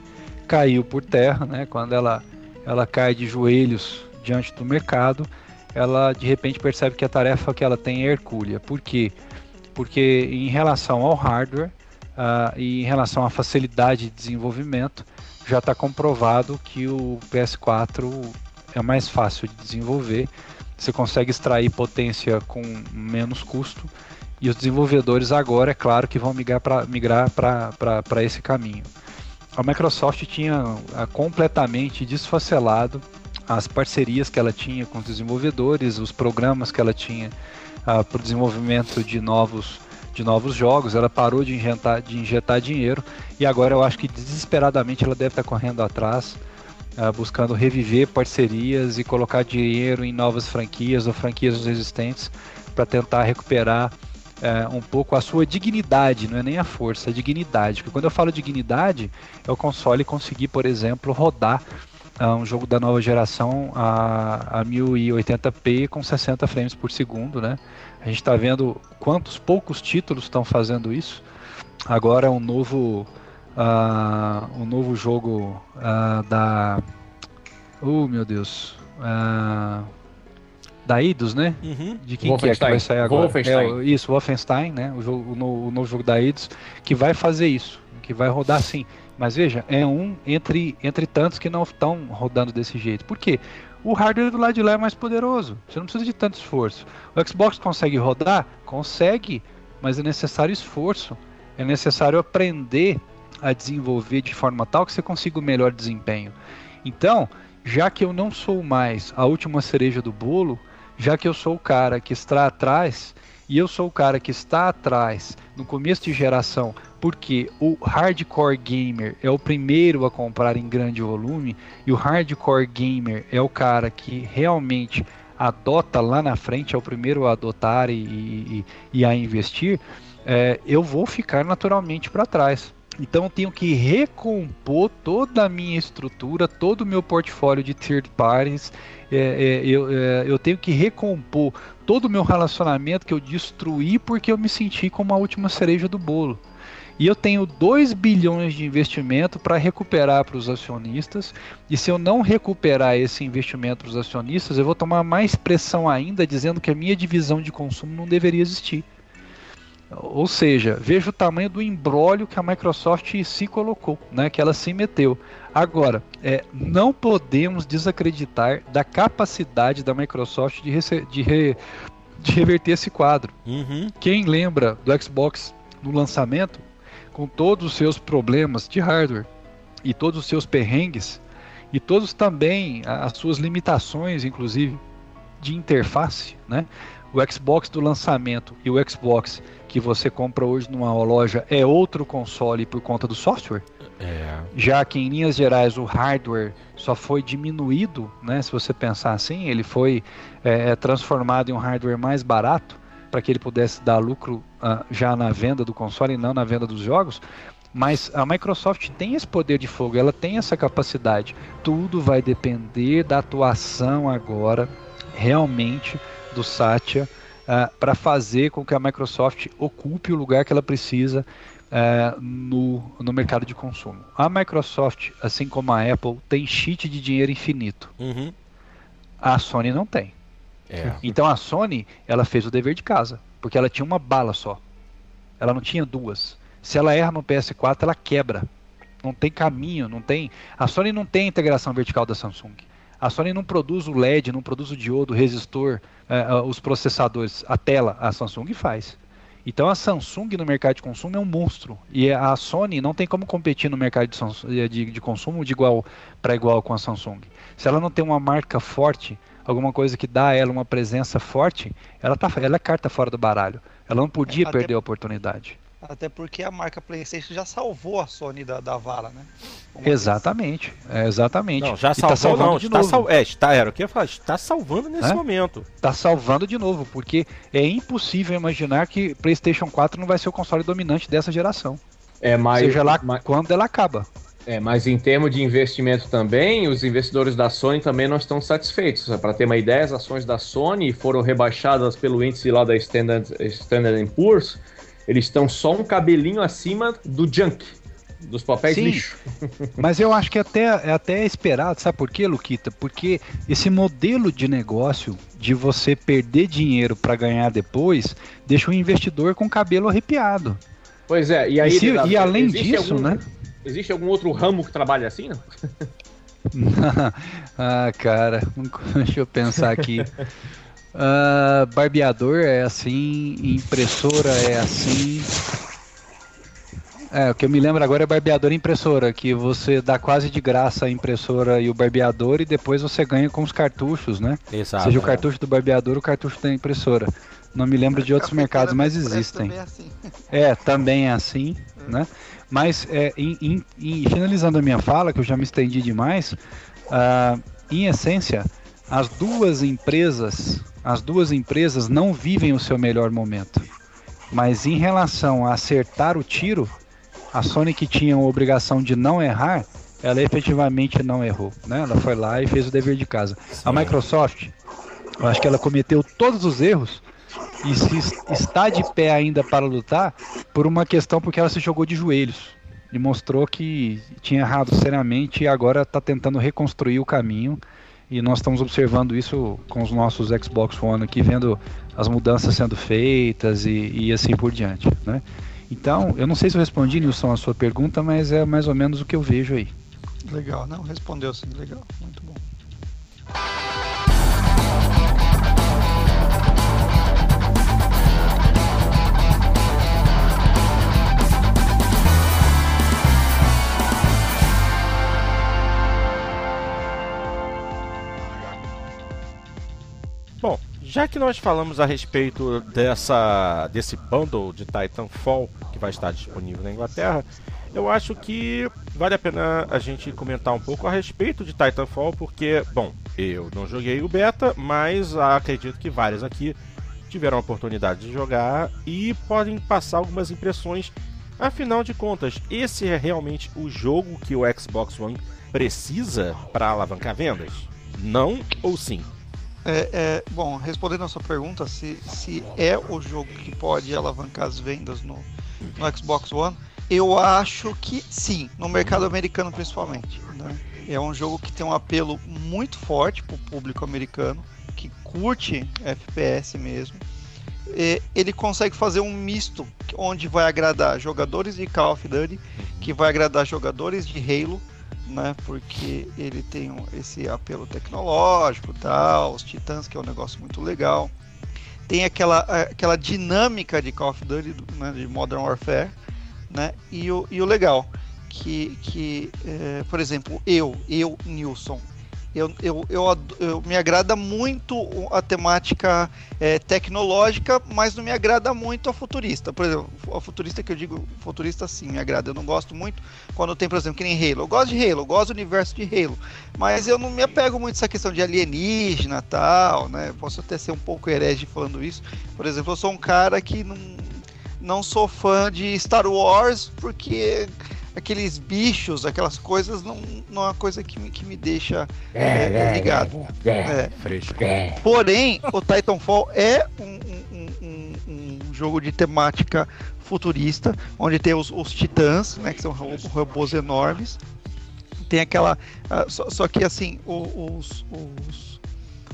caiu por terra, né? Quando ela ela cai de joelhos diante do mercado, ela de repente percebe que a tarefa que ela tem é hercúlea. Por quê? Porque em relação ao hardware uh, e em relação à facilidade de desenvolvimento, já está comprovado que o PS4 é mais fácil de desenvolver. Você consegue extrair potência com menos custo e os desenvolvedores agora, é claro, que vão migrar para migrar esse caminho. A Microsoft tinha uh, completamente desfacelado as parcerias que ela tinha com os desenvolvedores, os programas que ela tinha uh, para o desenvolvimento de novos, de novos jogos. Ela parou de injetar, de injetar dinheiro e agora eu acho que desesperadamente ela deve estar correndo atrás, uh, buscando reviver parcerias e colocar dinheiro em novas franquias ou franquias existentes para tentar recuperar uh, um pouco a sua dignidade, não é nem a força, a dignidade. Porque quando eu falo dignidade, é o console conseguir, por exemplo, rodar um jogo da nova geração a, a 1080p com 60 frames por segundo, né? A gente está vendo quantos poucos títulos estão fazendo isso. Agora um novo uh, um novo jogo uh, da oh meu Deus uh, da Eidos, né? Uhum. De quem que é que vai sair agora? Wolfenstein. É, isso, Wolfenstein, né? O, jogo, o, novo, o novo jogo da Eidos que vai fazer isso, que vai rodar assim mas veja, é um entre, entre tantos que não estão rodando desse jeito. Por quê? O hardware do lado de lá é mais poderoso. Você não precisa de tanto esforço. O Xbox consegue rodar? Consegue, mas é necessário esforço. É necessário aprender a desenvolver de forma tal que você consiga o melhor desempenho. Então, já que eu não sou mais a última cereja do bolo, já que eu sou o cara que está atrás e eu sou o cara que está atrás no começo de geração porque o hardcore gamer é o primeiro a comprar em grande volume e o hardcore gamer é o cara que realmente adota lá na frente, é o primeiro a adotar e, e, e a investir, é, eu vou ficar naturalmente para trás. Então tenho que recompor toda a minha estrutura, todo o meu portfólio de third parties. É, é, eu, é, eu tenho que recompor todo o meu relacionamento que eu destruí porque eu me senti como a última cereja do bolo. E eu tenho 2 bilhões de investimento para recuperar para os acionistas. E se eu não recuperar esse investimento para os acionistas, eu vou tomar mais pressão ainda dizendo que a minha divisão de consumo não deveria existir. Ou seja, veja o tamanho do embrólio que a Microsoft se colocou, né, que ela se meteu. Agora, é, não podemos desacreditar da capacidade da Microsoft de, de, re de reverter esse quadro. Uhum. Quem lembra do Xbox no lançamento, com todos os seus problemas de hardware e todos os seus perrengues e todos também as suas limitações, inclusive de interface, né? O Xbox do lançamento e o Xbox que você compra hoje numa loja é outro console por conta do software. É. Já que em linhas gerais o hardware só foi diminuído, né? Se você pensar assim, ele foi é, transformado em um hardware mais barato para que ele pudesse dar lucro uh, já na venda do console e não na venda dos jogos. Mas a Microsoft tem esse poder de fogo, ela tem essa capacidade. Tudo vai depender da atuação agora, realmente, do Satya uh, para fazer com que a Microsoft ocupe o lugar que ela precisa uh, no, no mercado de consumo. A Microsoft, assim como a Apple, tem cheat de dinheiro infinito. Uhum. A Sony não tem. É. Então a Sony, ela fez o dever de casa, porque ela tinha uma bala só. Ela não tinha duas. Se ela erra no PS4, ela quebra. Não tem caminho, não tem. A Sony não tem a integração vertical da Samsung. A Sony não produz o LED, não produz o diodo, o resistor, uh, uh, os processadores. A tela, a Samsung faz. Então a Samsung no mercado de consumo é um monstro. E a Sony não tem como competir no mercado de, de, de consumo de igual para igual com a Samsung. Se ela não tem uma marca forte, alguma coisa que dá a ela uma presença forte, ela, tá, ela é carta fora do baralho. Ela não podia é, perder a oportunidade. Até porque a marca PlayStation já salvou a Sony da, da vala, né? Exatamente, é, exatamente. Não, já E tá salvou salvando não, de está, novo. sal... é, está, era o que eu ia falar, está salvando nesse É? momento. Tá salvando de novo, porque é impossível imaginar que PlayStation 4 não vai ser o console dominante dessa geração. É, mas, seja lá mas, quando ela acaba. é, mas em termos de investimento também, os investidores da Sony também não estão satisfeitos. Para ter uma ideia, as ações da Sony foram rebaixadas pelo índice lá da Standard, Standard Poor's. Eles estão só um cabelinho acima do junk, dos papéis Sim. lixo. [LAUGHS] Mas eu acho que até, é até esperado, sabe por quê, Luquita? Porque esse modelo de negócio de você perder dinheiro para ganhar depois deixa o investidor com o cabelo arrepiado. Pois é, e aí. E se- Leonardo, e além existe disso, algum- né? Existe algum outro ramo que trabalha assim, não? [LAUGHS] ah, cara, [LAUGHS] deixa eu pensar aqui. Ah, barbeador é assim, impressora é assim. É, o que eu me lembro agora é barbeador e impressora, que você dá quase de graça a impressora e o barbeador e depois você ganha com os cartuchos, né? Exato. Seja o cartucho do barbeador ou o cartucho da impressora. Não me lembro de outros mercados, mas existem. também é assim. [LAUGHS] É, também é assim, né? Mas é, em, em- em- finalizando a minha fala, que eu já me estendi demais, ah, em essência, as duas empresas, as duas empresas não vivem o seu melhor momento. Mas em relação a acertar o tiro, a Sony que tinha a obrigação de não errar, ela efetivamente não errou, né? Ela foi lá e fez o dever de casa. A Microsoft, eu acho que ela cometeu todos os erros e se es- está de pé ainda para lutar por uma questão porque ela se jogou de joelhos e mostrou que tinha errado seriamente e agora está tentando reconstruir o caminho e nós estamos observando isso com os nossos Xbox One aqui, vendo as mudanças sendo feitas e, e assim por diante, né? Então, eu não sei se eu respondi, Nilson, a sua pergunta, mas é mais ou menos o que eu vejo aí. Legal, não, respondeu sim, legal, muito bom. Já que nós falamos a respeito dessa desse bundle de Titanfall que vai estar disponível na Inglaterra, eu acho que vale a pena a gente comentar um pouco a respeito de Titanfall, porque, bom, eu não joguei o beta, mas acredito que vários aqui tiveram a oportunidade de jogar e podem passar algumas impressões. Afinal de contas, esse é realmente o jogo que o Xbox One precisa para alavancar vendas? Não ou sim? É, é, bom, respondendo a sua pergunta, se, se é o jogo que pode alavancar as vendas no, no Xbox One, eu acho que sim, no mercado americano principalmente. né? É um jogo que tem um apelo muito forte para o público americano, que curte FPS mesmo. E ele consegue fazer um misto onde vai agradar jogadores de Call of Duty, que vai agradar jogadores de Halo, né? Porque ele tem esse apelo tecnológico, tal, os Titãs, que é um negócio muito legal. Tem aquela, aquela dinâmica de Call of Duty, né, de Modern Warfare, né? E o, e o legal, que, que é, por exemplo, eu, eu, Nilson, eu, eu, eu, eu- me agrada muito a temática é, tecnológica, mas não me agrada muito a futurista. Por exemplo, a futurista que eu digo, futurista sim, me agrada. Eu não gosto muito quando tem, por exemplo, que nem Halo. Eu gosto de Halo, eu gosto do universo de Halo, mas eu não me apego muito a essa questão de alienígena tal, né? Posso até ser um pouco herege falando isso. Por exemplo, eu sou um cara que não, não sou fã de Star Wars porque aqueles bichos, aquelas coisas, não, não é uma coisa que me, que me deixa é, ligado. É. Fresco. Porém, o Titanfall é um, um- um- um- jogo de temática futurista, onde tem os, os titãs, né, que são ro- robôs enormes. Tem aquela. ah, só, só que assim, os, os,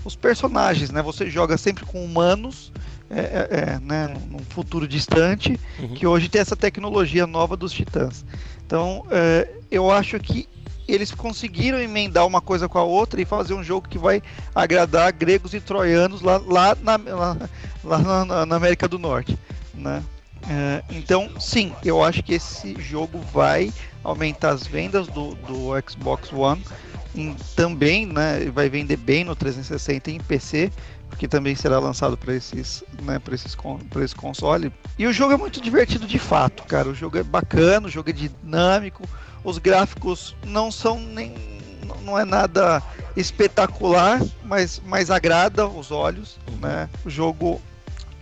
os personagens, né? Você joga sempre com humanos. É, é- é, né, num futuro distante, Uhum. que hoje tem essa tecnologia nova dos titãs. Então, é, eu acho que eles conseguiram emendar uma coisa com a outra e fazer um jogo que vai agradar gregos e troianos lá, lá, na, lá, lá na- na, América do Norte, né? É, então, sim, eu acho que esse jogo vai aumentar as vendas do, do Xbox One em- também, né? Vai vender bem no 360 e em PC, porque também será lançado para esses, né, para esses para esse console. E o jogo é muito divertido de fato, cara. O jogo é bacana, o jogo é dinâmico, os gráficos não são nem não é nada espetacular, mas, mas agrada os olhos, né? O jogo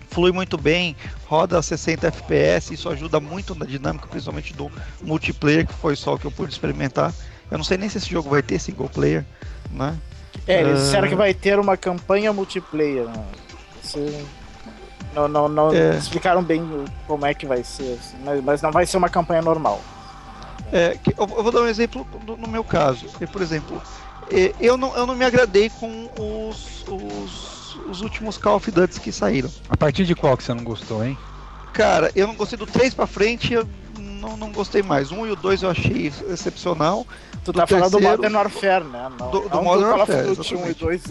flui muito bem, roda a 60 FPS, isso ajuda muito na dinâmica, principalmente do multiplayer, que foi só o que eu pude experimentar. Eu não sei nem se esse jogo vai ter single player, né? É, eles uh... disseram que vai ter uma campanha multiplayer. Né? Não, não, não é. explicaram bem como é que vai ser, assim, mas, mas não vai ser uma campanha normal. É, eu, vou dar um exemplo no meu caso. por exemplo, eu não, eu não me agradei com os, os, os últimos Call of Duty que saíram. A partir de qual que você não gostou, hein? Cara, eu não gostei do 3 pra frente, eu não, não gostei mais. Um e o 2 eu achei excepcional. Tu tá falando do Modern Warfare, né? Não, do, do Modern Warfare. 1 e 2.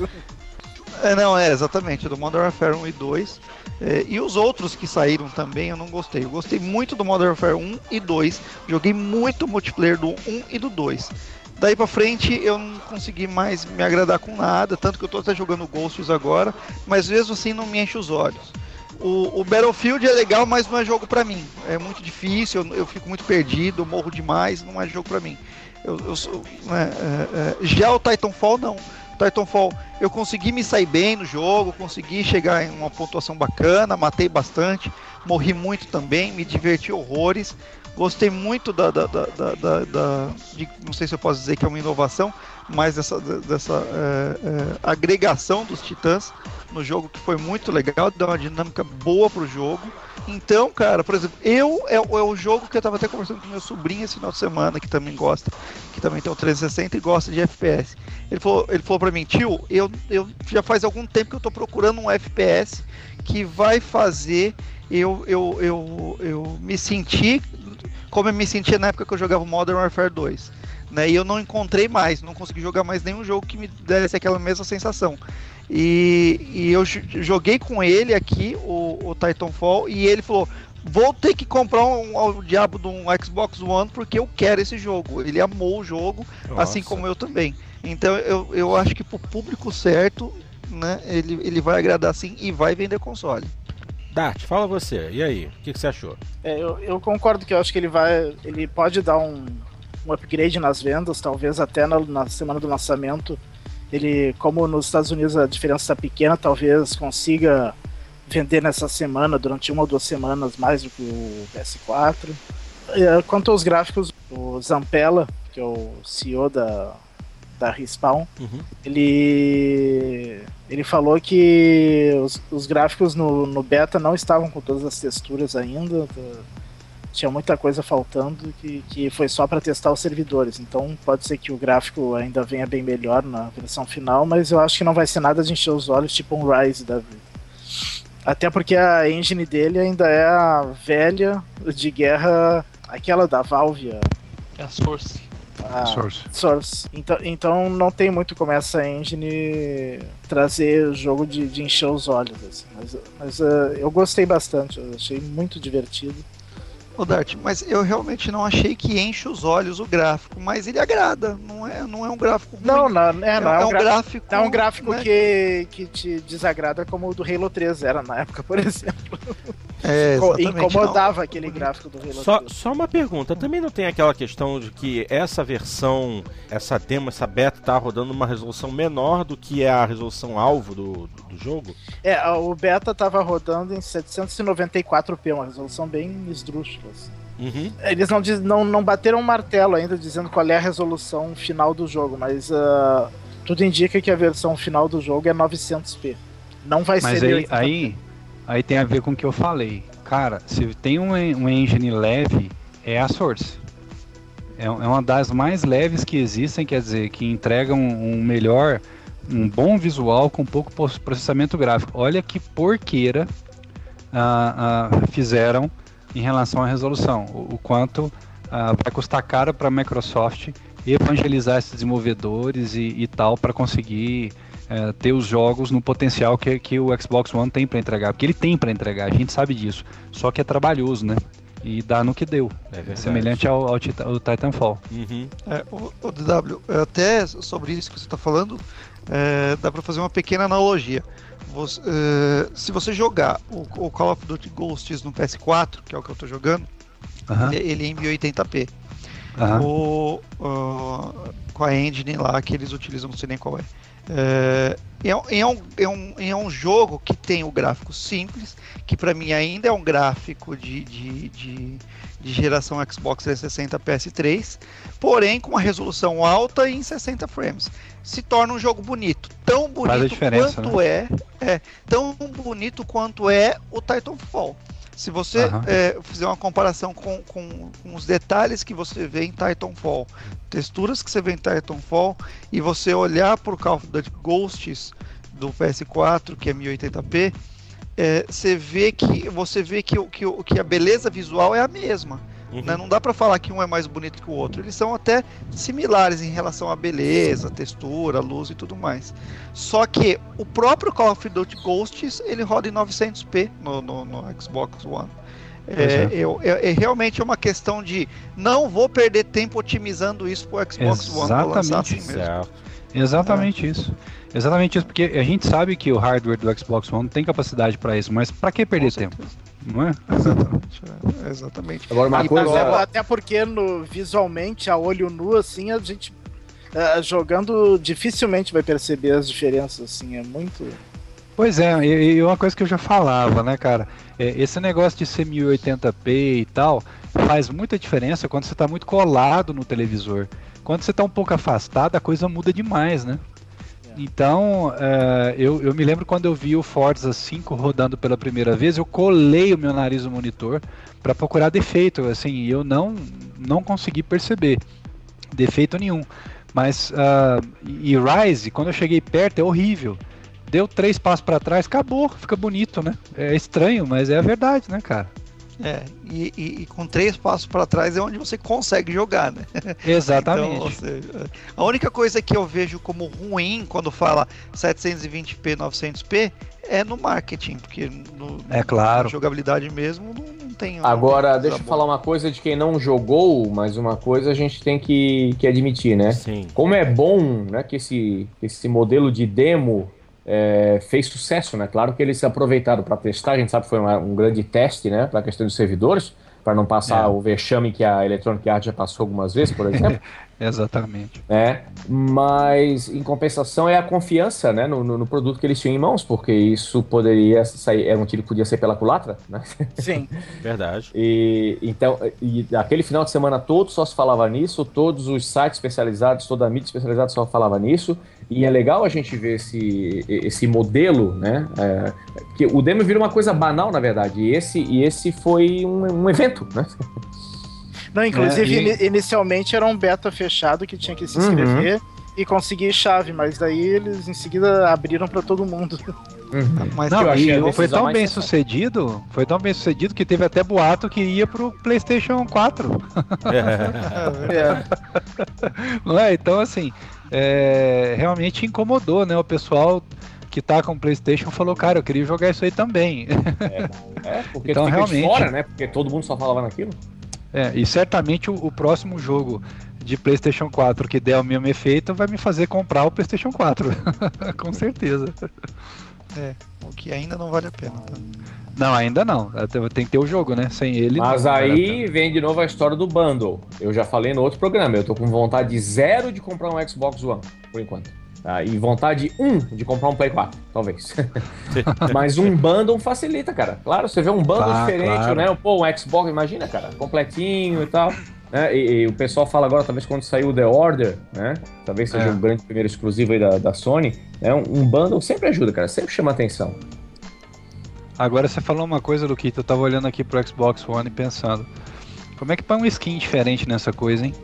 É, não, é, exatamente, do Modern Warfare 1 e 2. É, e os outros que saíram também eu não gostei. Eu gostei muito do Modern Warfare 1 e 2. Joguei muito multiplayer do 1 e do 2. Daí pra frente eu não consegui mais me agradar com nada, tanto que eu tô até jogando Ghosts agora, mas mesmo assim não me enche os olhos. O, o Battlefield é legal, mas não é jogo para mim. É muito difícil, eu, eu, fico muito perdido, morro demais, não é jogo para mim. Eu, eu sou, né, é, é, já o Titanfall não. Titanfall, eu consegui me sair bem no jogo, consegui chegar em uma pontuação bacana, matei bastante, morri muito também, me diverti horrores. Gostei muito da, da, da, da, da de, não sei se eu posso dizer que é uma inovação, mas dessa, dessa é, é, agregação dos titãs no jogo que foi muito legal, deu uma dinâmica boa pro jogo. Então, cara, por exemplo, eu é, é o jogo que eu tava até conversando com meu sobrinho esse final de semana, que também gosta, que também tem o 360 e gosta de FPS. Ele falou, ele falou pra mim, tio, eu, eu já faz algum tempo que eu tô procurando um FPS que vai fazer eu, eu, eu, eu me sentir como eu me sentia na época que eu jogava Modern Warfare 2. Né, e eu não encontrei mais, não consegui jogar mais nenhum jogo que me desse aquela mesma sensação. E, e eu joguei com ele aqui, o, o Titanfall, e ele falou: vou ter que comprar um, um, o diabo de um Xbox One porque eu quero esse jogo. Ele amou o jogo, Nossa. assim como eu também. Então eu, eu acho que pro público certo, né, ele, ele vai agradar sim e vai vender console. Dart, fala você, e aí, o que, que, você achou? É, eu, eu, concordo que eu acho que ele vai. Ele pode dar um, um upgrade nas vendas, talvez até na, na semana do lançamento. Ele, como nos Estados Unidos a diferença está pequena, talvez consiga vender nessa semana, durante uma ou duas semanas, mais do que o PS4. É, quanto aos gráficos, o Zampella, que é o CEO da, da Respawn, uhum. ele ele falou que os, os gráficos no, no, beta não estavam com todas as texturas ainda, tinha muita coisa faltando que, que foi só para testar os servidores. Então pode ser que o gráfico ainda venha bem melhor na versão final, mas eu acho que não vai ser nada de encher os olhos, tipo um Rise da vida. Até porque a engine dele ainda é a velha de guerra, aquela da Valve. É a Source a Source. Source. Então, então não tem muito como essa engine trazer o jogo de, de encher os olhos. Assim. Mas, mas uh, eu gostei bastante, eu achei muito divertido. Ô Dart, mas eu realmente não achei que enche os olhos o gráfico, mas ele agrada, não é, não é um gráfico ruim. Não, não, é, não é, é, é um gráfico. É um gráfico né? que, que te desagrada como o do Halo 3 era na época, por [LAUGHS] exemplo. É, Incomodava não. aquele gráfico do Halo só, 3. Só uma pergunta, também não tem aquela questão de que essa versão, essa demo, essa beta tá rodando uma resolução menor do que é a resolução alvo do, do, do jogo? É, o beta tava rodando em 794p, uma resolução bem esdrúxula. Uhum. Eles não, diz, não, não bateram um martelo ainda dizendo qual é a resolução final do jogo, mas uh, tudo indica que a versão final do jogo é 900p. Não vai mas ser. Mas aí, aí, aí tem a ver com o que eu falei. Cara, se tem um, um engine leve, é a Source. É, é uma das mais leves que existem, quer dizer, que entrega um, um melhor, um bom visual com pouco processamento gráfico. Olha que porqueira uh, uh, fizeram em relação à resolução, o, o quanto uh, vai custar caro para a Microsoft evangelizar esses desenvolvedores e, e tal para conseguir uh, ter os jogos no potencial que, que o Xbox One tem para entregar, porque ele tem para entregar, a gente sabe disso, só que é trabalhoso, né? E dá no que deu. É semelhante ao, ao, ao Titanfall. Uhum. É, o, o DW, até sobre isso que você está falando, é, dá para fazer uma pequena analogia. você, eh, se você jogar o, o Call of Duty Ghosts no PS4, que é o que eu tô jogando, Aham, ele, ele é em 1080p. aham. O, ah, com a engine lá que eles utilizam, não sei nem qual é. É, é, um- é um, é, um, é um jogo que tem o gráfico simples, que para mim ainda é um gráfico de, de, de, de geração Xbox 360 PS3, porém com uma resolução alta e em 60 frames. Se torna um jogo bonito, tão bonito quanto é, é, tão bonito quanto é o Titanfall. Se você é, fizer uma comparação com, com, com os detalhes que você vê em Titanfall, texturas que você vê em Titanfall, e você olhar para o Call of Duty Ghosts do PS4, que é 1080p, é, você vê que você vê que, que, o- que a beleza visual é a mesma. Uhum. né? Não dá para falar que um é mais bonito que o outro. Eles são até similares em relação à beleza, textura, luz e tudo mais. Só que o próprio Call of Duty Ghosts ele roda em 900p no, no, no Xbox One. É, é. eu- é- é realmente uma questão de não vou perder tempo otimizando isso pro Xbox One. Vou lançar Exatamente. assim mesmo. Exatamente isso. Exatamente isso, porque a gente sabe que o hardware do Xbox One tem capacidade para isso, mas para que perder tempo? Não é? Exatamente. é, exatamente. Agora, uma E coisa. Até, até porque no, visualmente, a olho nu, assim, a gente ah, jogando dificilmente vai perceber as diferenças, assim, é muito. Pois é, e, e uma coisa que eu já falava, né, cara? É, esse negócio de ser 1080p e tal faz muita diferença quando você tá muito colado no televisor. Quando você tá um pouco afastado, a coisa muda demais, né? Então, é, eu, eu me lembro quando eu vi o Forza 5 rodando pela primeira vez, eu colei o meu nariz no monitor para procurar defeito, assim, eu não, não consegui perceber defeito nenhum. Mas, ah, e Rise, quando eu cheguei perto, é horrível deu três passos pra trás, acabou, fica bonito, né? É estranho, mas é a verdade, né, cara? É, e, e- e com três passos para trás é onde você consegue jogar, né? [LAUGHS] Exatamente. Então, seja, a única coisa que eu vejo como ruim quando fala 720p, 900p é no marketing, porque no, É claro. na jogabilidade mesmo não, não tem. não Agora, tem deixa eu falar uma coisa de quem não jogou, mas uma coisa a gente tem que, que admitir, né? Sim. Como é bom né, que esse, que esse modelo de demo é, fez sucesso, né? Claro que eles se aproveitaram para testar, a gente sabe que foi uma- um grande teste, né? Para a questão dos servidores, para não passar É. o vexame que a Electronic Arts já passou algumas vezes, por exemplo. [LAUGHS] Exatamente. né? Mas em compensação é a confiança, né, no, no- no produto que eles tinham em mãos, porque isso poderia sair, é um tiro que podia sair pela culatra, né? Sim. [LAUGHS] Verdade. E então, e aquele final de semana todo só se falava nisso, todos os sites especializados, toda a mídia especializada só falava nisso. E é legal a gente ver esse, esse modelo, né? é, que o demo vira uma coisa banal, na verdade. E esse, e esse foi um, um evento, né? Não, inclusive, É, e- ini- inicialmente era um beta fechado que tinha que se Uhum. inscrever e conseguir chave, mas daí eles em seguida abriram pra todo mundo. Mas eu Não, achei a e foi tão bem sucedido, foi tão bem sucedido que teve até boato que ia pro PlayStation 4. [LAUGHS] É, Não é? Então, assim, é, realmente incomodou, né? O pessoal que tá com o PlayStation falou, cara, eu queria jogar isso aí também. É, porque Então, realmente- fora, né? Porque todo mundo só falava naquilo. É, e certamente o, o próximo jogo de PlayStation 4 que der o mesmo efeito vai me fazer comprar o PlayStation 4. [LAUGHS] Com certeza. o que ainda não vale a pena. Tá? Não, ainda não. Tem que ter o jogo, né? Sem ele. Mas não aí vem de novo a história do bundle. Eu já falei no outro programa, eu tô com vontade zero de comprar um Xbox One, por enquanto. Tá? E vontade um de comprar um Play 4, talvez. [LAUGHS] Mas um bundle facilita, cara. Claro, você vê um bundle Tá, diferente, claro. né? Pô, um Xbox, imagina, cara, completinho e tal. né? E, e o pessoal fala agora, talvez quando saiu o The Order, né? Talvez seja É. um grande primeiro exclusivo aí da, da Sony. Né? Um, um bundle sempre ajuda, cara, sempre chama atenção. Agora você falou uma coisa, Luquito. Eu tava olhando aqui pro Xbox One e pensando. Como é que põe um skin diferente nessa coisa, hein?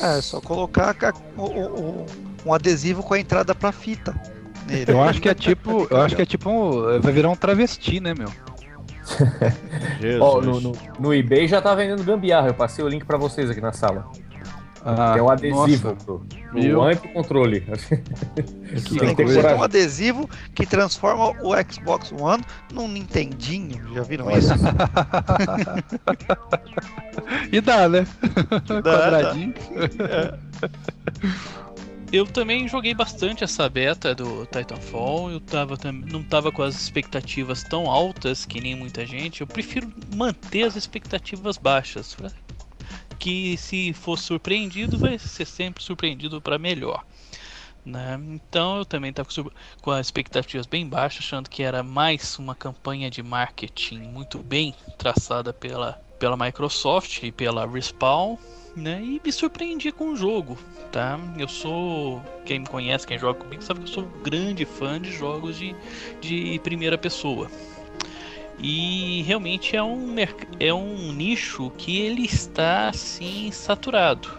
É, só colocar ca- o- o- o- um adesivo com a entrada pra fita. nele. Eu acho que é tipo. Eu acho que é tipo. um- vai virar um travesti, né, meu? [LAUGHS] Jesus. Ó, no, no, no eBay já tá vendendo gambiarra. Eu passei o link pra vocês aqui na sala. Ah, é o adesivo nossa, pro, pro? One e pro controle. que Tem coisa. um adesivo que transforma o Xbox One num Nintendinho. Já viram isso? [LAUGHS] E dá, né? Dá, Quadradinho. Eu também joguei bastante essa beta do Titanfall. Eu tava, não tava com as expectativas tão altas que nem muita gente. Eu prefiro manter as expectativas baixas. Que se for surpreendido, vai ser sempre surpreendido para melhor. Né? Então eu também estava com as expectativas bem baixas, achando que era mais uma campanha de marketing muito bem traçada pela, pela Microsoft e pela Respawn, né? E me surpreendi com o jogo, tá? Eu sou, quem me conhece, quem joga comigo, sabe que eu sou um grande fã de jogos de, de primeira pessoa. E realmente é um, é um nicho que ele está assim saturado.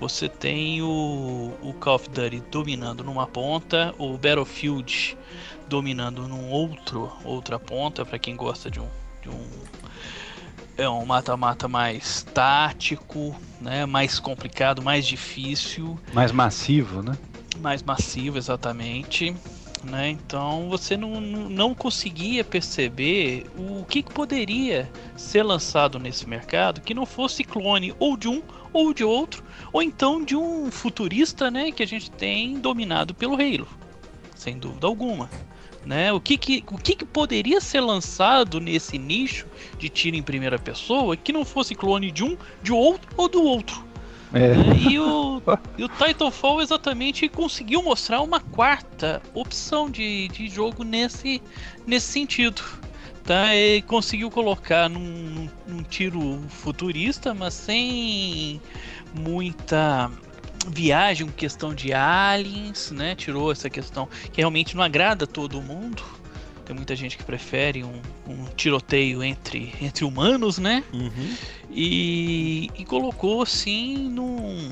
Você tem o, o Call of Duty dominando numa ponta, o Battlefield dominando num outro outra ponta para quem gosta de um, de um é um mata-mata mais tático, né, mais complicado, mais difícil Mais massivo, né? mais massivo exatamente né? Então você não, não conseguia perceber o que, que poderia ser lançado nesse mercado que não fosse clone ou de um ou de outro ou então de um futurista né que a gente tem dominado pelo Halo sem dúvida alguma né? O que que o que, que poderia ser lançado nesse nicho de tiro em primeira pessoa que não fosse clone de um de outro ou do outro É. E o, e o Titanfall exatamente conseguiu mostrar uma quarta opção de, de jogo nesse, nesse sentido. Tá? Ele conseguiu colocar num, num tiro futurista, mas sem muita viagem, questão de aliens, né? Tirou essa questão que realmente não agrada todo mundo. Tem muita gente que prefere um, um tiroteio entre, entre humanos, né? Uhum. E, e colocou assim num,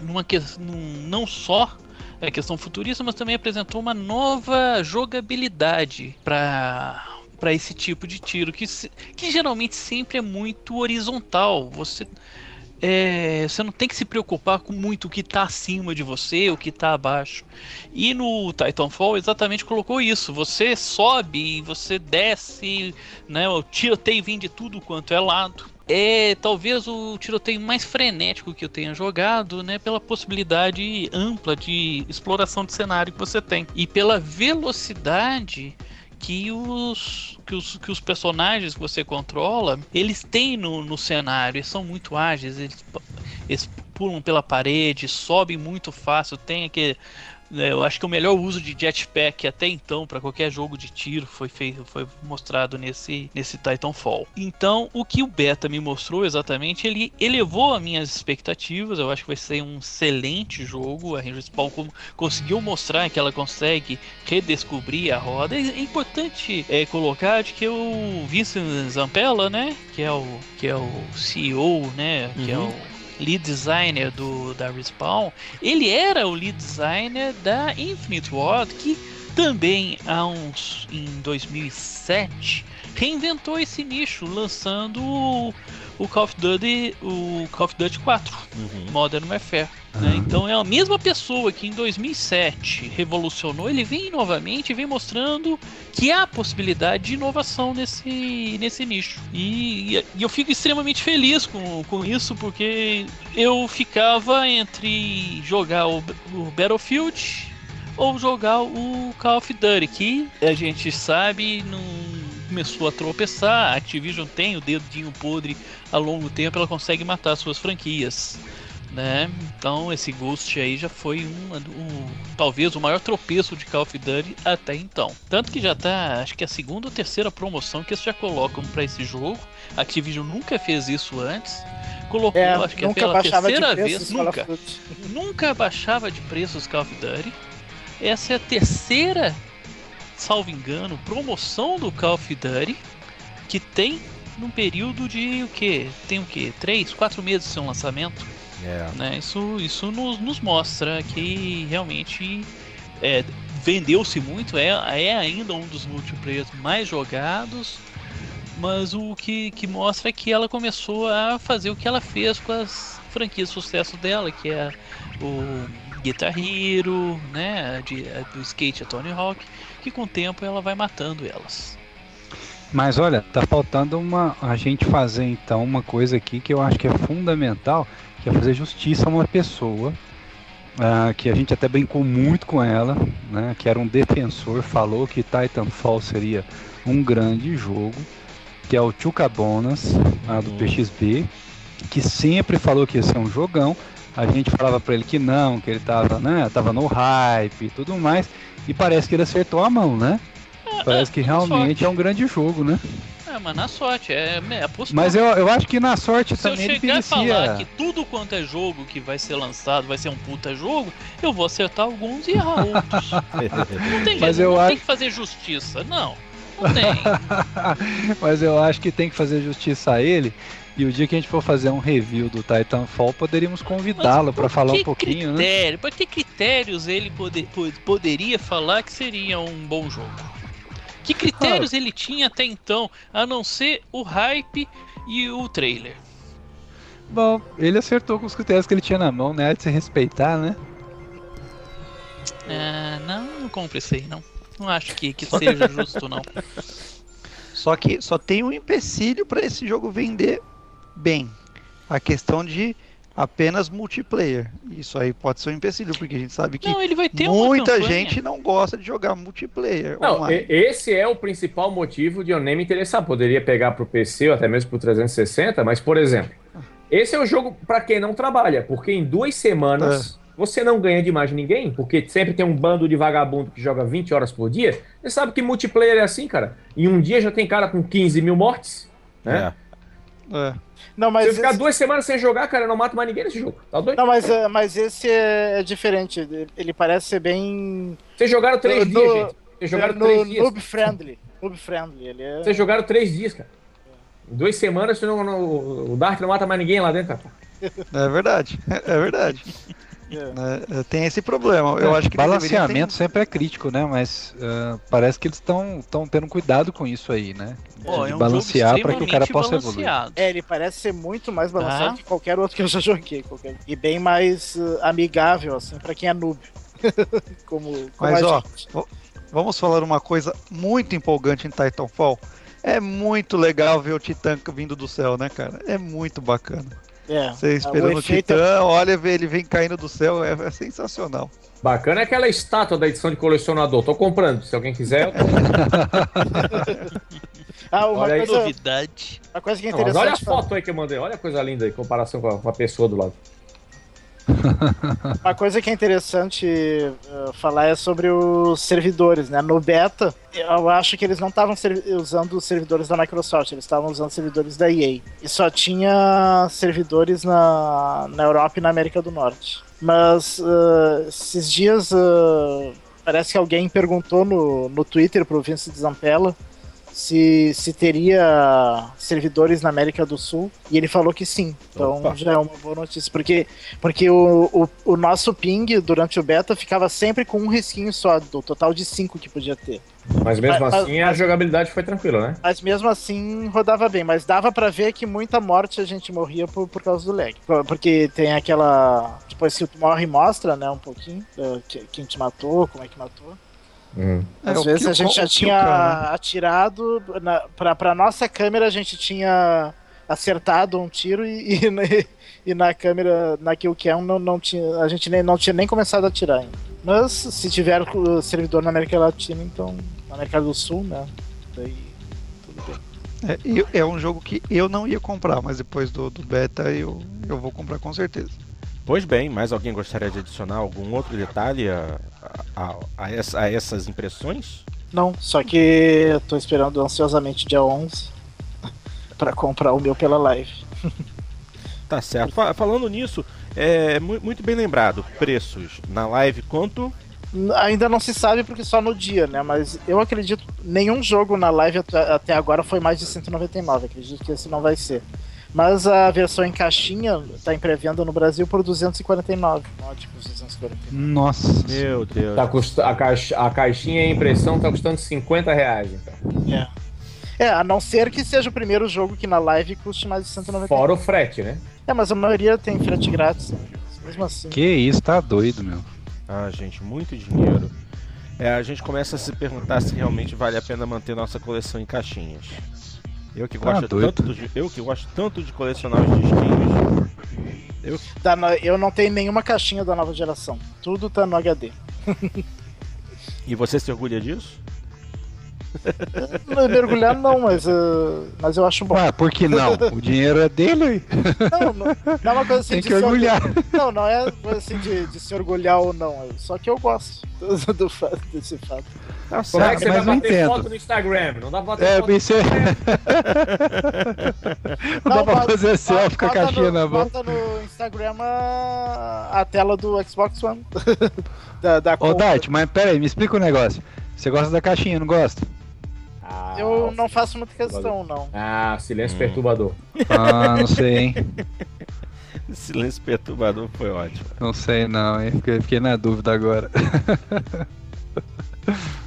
numa que, num, não só a questão futurista, mas também apresentou uma nova jogabilidade para para esse tipo de tiro que, que geralmente sempre é muito horizontal. Você é, você não tem que se preocupar com muito o que está acima de você, o que está abaixo. E no Titanfall exatamente colocou isso. Você sobe, você desce, né? O tiroteio vem de tudo quanto é lado. É talvez o tiroteio mais frenético que eu tenha jogado, né? Pela possibilidade ampla de exploração de cenário que você tem. E pela velocidade que os, que os, que os personagens que você controla, eles têm no, no cenário, eles são muito ágeis, eles, eles pulam pela parede, sobem muito fácil, tem aquele. Né, Eu acho que o melhor uso de jetpack até então para qualquer jogo de tiro foi feito, foi mostrado nesse, nesse Titanfall. Então, o que o beta me mostrou exatamente, ele elevou as minhas expectativas. Eu acho que vai ser um excelente jogo. A Respawn como- conseguiu mostrar que ela consegue redescobrir a roda. É importante é, colocar de que o Vincent Zampella, né, que é o que é o CEO, né, que é Uhum. o lead designer do da Respawn, ele era o lead designer da Infinite Ward, que também há uns em 2007 reinventou esse nicho lançando o, Call of Duty, o Call of Duty 4, Uhum. Modern Warfare. né? Então é a mesma pessoa que em 2007 revolucionou, ele vem novamente e vem mostrando que há possibilidade de inovação nesse, nesse nicho. E, e eu fico extremamente feliz com, com isso, porque eu ficava entre jogar o, o Battlefield ou jogar o Call of Duty, que a gente sabe não começou a tropeçar. A Activision tem o dedinho podre a longo tempo, ela consegue matar suas franquias. Né? Então esse Ghost aí já foi um, um- talvez o maior tropeço de Call of Duty até então. Tanto que já tá, acho que é a segunda ou terceira promoção que eles já colocam para esse jogo. A Activision nunca fez isso antes. Colocou, É, acho que é pela terceira vez, nunca nunca baixava de preço os Call of Duty. Essa é a terceira, salvo engano, promoção do Call of Duty que tem num período de o que? Tem o que? 3, 4 meses de seu lançamento. É. Né? Isso, isso nos, nos mostra que realmente é, vendeu-se muito, é, é ainda um dos multiplayers mais jogados, mas o que, que mostra é que ela começou a fazer o que ela fez com as franquias de sucesso dela, que é o Guitar Hero, né, de, do skate a Tony Hawk, que com o tempo ela vai matando elas. Mas olha, tá faltando uma a gente fazer então uma coisa aqui que eu acho que é fundamental, que é fazer justiça a uma pessoa ah, que a gente até brincou muito com ela, né? Que era um defensor, falou que Titanfall seria um grande jogo, que é o Chucabonas, ah, do PXB, que sempre falou que ia ser um jogão. A gente falava para ele que não, que ele tava, né, tava no hype e tudo mais, e parece que ele acertou a mão, né? Parece que realmente é um grande jogo, né? É, mas na sorte, é, é apostar. Mas eu, eu acho que na sorte Se eu também ele chegar e falar que tudo quanto é jogo que vai ser lançado vai ser um puta jogo, eu vou acertar alguns e errar outros. [LAUGHS] Não tem Mas jeito, eu não acho- tem que fazer justiça, não. Não tem. [LAUGHS] Mas eu acho que tem que fazer justiça a ele. E o dia que a gente for fazer um review do Titanfall, poderíamos convidá-lo para falar um pouquinho, né? critério, Por que critérios ele pode- po- poderia falar que seria um bom jogo? Que critérios ele tinha até então, a não ser o hype e o trailer? Bom, ele acertou com os critérios que ele tinha na mão, né? De se respeitar, né? Ah, não, não compre isso aí, não. Não acho que, que seja [LAUGHS] justo, não. Só que só tem um empecilho para esse jogo vender bem. A questão de apenas multiplayer. Isso aí pode ser um empecilho, porque a gente sabe que Não, ele vai ter uma muita gente não gosta de jogar multiplayer Não, online. esse é o principal motivo de eu nem me interessar. Poderia pegar pro PC ou até mesmo pro 360, mas, por exemplo, esse é o jogo para quem não trabalha, porque em duas semanas você não ganha de mais ninguém, porque sempre tem um bando de vagabundo que joga 20 horas por dia. Você sabe que multiplayer é assim, cara. Em um dia já tem cara com 15 mil mortes, né? É. É. Não, Se mas eu ficar esse, duas semanas sem jogar, cara, eu não mato mais ninguém nesse jogo. Tá doido? não, mas, é, mas esse é, é diferente. Ele parece ser bem. Vocês jogaram três No- dias, gente. Vocês jogaram no, três dias. noob friendly. Noob friendly. Ele é. Vocês jogaram três dias, cara. Em duas semanas você não, não- o Dart não mata mais ninguém lá dentro, cara. É verdade, [LAUGHS] é verdade. É. É, tem esse problema. Eu acho que Balanceamento deveriam sempre é crítico, né? Mas ah, parece que eles estão tendo cuidado com isso aí, né? Pô, de é um balancear para que o cara possa evoluir. É, ele parece ser muito mais balanceado Tá. que qualquer outro que eu já joguei. Qualquer... E bem mais uh, amigável, assim, pra quem é noob. [LAUGHS] como, como Mas, a ó, gente. ter- Vamos falar uma coisa muito empolgante em Titanfall. É muito legal ver o Titã vindo do céu, né, cara? É muito bacana. É, Você esperando o, Titã, olha, vê ele vem caindo do céu, é, é sensacional. Bacana é aquela estátua da edição de colecionador. Tô comprando. Se alguém quiser, eu tô... [LAUGHS] Ah, uma Olha coisa, Novidade. uma coisa que é Não, mas olha a interessante. falar- foto aí que eu mandei. Olha a coisa linda aí, em comparação com a, com a pessoa do lado. [LAUGHS] Uma coisa que é interessante uh, falar é sobre os servidores, né? No beta, eu acho que eles não estavam usando os servidores da Microsoft, eles estavam usando servidores da EA. E só tinha servidores na, na Europa e na América do Norte. Mas uh, esses dias uh, parece que alguém perguntou no, no Twitter pro Vince Zampella se, se teria servidores na América do Sul e ele falou que sim. Então Opa. já é uma boa notícia. Porque, porque o, o, o nosso ping durante o beta ficava sempre com um risquinho só, do total de cinco que podia ter. Mas mesmo Mas- assim, a jogabilidade foi tranquila, né? Mas mesmo assim rodava bem. Mas dava pra ver que muita morte a gente morria por, por causa do lag. Por- Porque tem aquela. Depois que tu morre, mostra, né, um pouquinho. que- quem te matou, como é que matou. Hum. É, Às o vezes kill a gente já kill tinha cam, né? atirado, na, pra, pra nossa câmera a gente tinha acertado um tiro e, e, na- [LAUGHS] e na câmera, na killcam, não, não tinha, a gente nem, não tinha nem começado a atirar ainda. Mas se tiver servidor na América Latina, então, na América do Sul, né, daí tudo bem. É, é um jogo que eu não ia comprar, mas depois do, do beta eu, eu vou comprar com certeza. Pois bem, mais alguém gostaria de adicionar algum outro detalhe a, a, a essa- a essas impressões? Não, só que eu tô esperando ansiosamente dia 11 [LAUGHS] pra comprar o meu pela live. [LAUGHS] Tá certo. Fa- falando nisso, é mu- muito bem lembrado. Preços na live quanto? Ainda não se sabe porque só no dia, né? Mas eu acredito nenhum jogo na live até, até agora foi mais de 199. Acredito que esse não vai ser. Mas a versão em caixinha tá em pré-venda no Brasil por 249. Ótimo, 249. Nossa. Meu Deus. Tá custa... a, caixa... a caixinha e a impressão tá custando 50 reais, então. É. É, a não ser que seja o primeiro jogo que na live custe mais de 199. Fora o frete, né? É, mas a maioria tem frete grátis. né? Mesmo assim. Que isso, tá doido, meu. Ah, gente, muito dinheiro. É, a gente começa a se perguntar se realmente vale a pena manter nossa coleção em caixinhas. Eu que Tá gosto doido. tanto de, eu que gosto tanto de colecionar os disquinhos. Eu- Da no- eu não tenho nenhuma caixinha da nova geração. Tudo tá no HD. E você se orgulha disso? Não, Mergulhar não, mas, uh, mas eu acho bom. Ué, por que não? O dinheiro é dele, Não, não, não é uma coisa assim tem de que se orgulhar. Não, não é coisa assim de, de se orgulhar ou não. Só que eu gosto do, do fato, desse fato. Tá Como é que você mas vai não bater entendo. foto no Instagram? Não dá pra bater É, foto no BC. [LAUGHS] Não dá pra bota- fazer selfie com a caixinha no, na mão. Bota no Instagram a, a tela do Xbox One. [LAUGHS] da, da Ô. Dart, mas pera aí, me explica um negócio. Você gosta da caixinha, não gosta? Ah, Eu não faço muita questão, não. Ah, silêncio perturbador. Ah, não sei, hein? [LAUGHS] Silêncio perturbador foi ótimo. Não sei não, hein? Fiquei, fiquei na dúvida agora. [LAUGHS]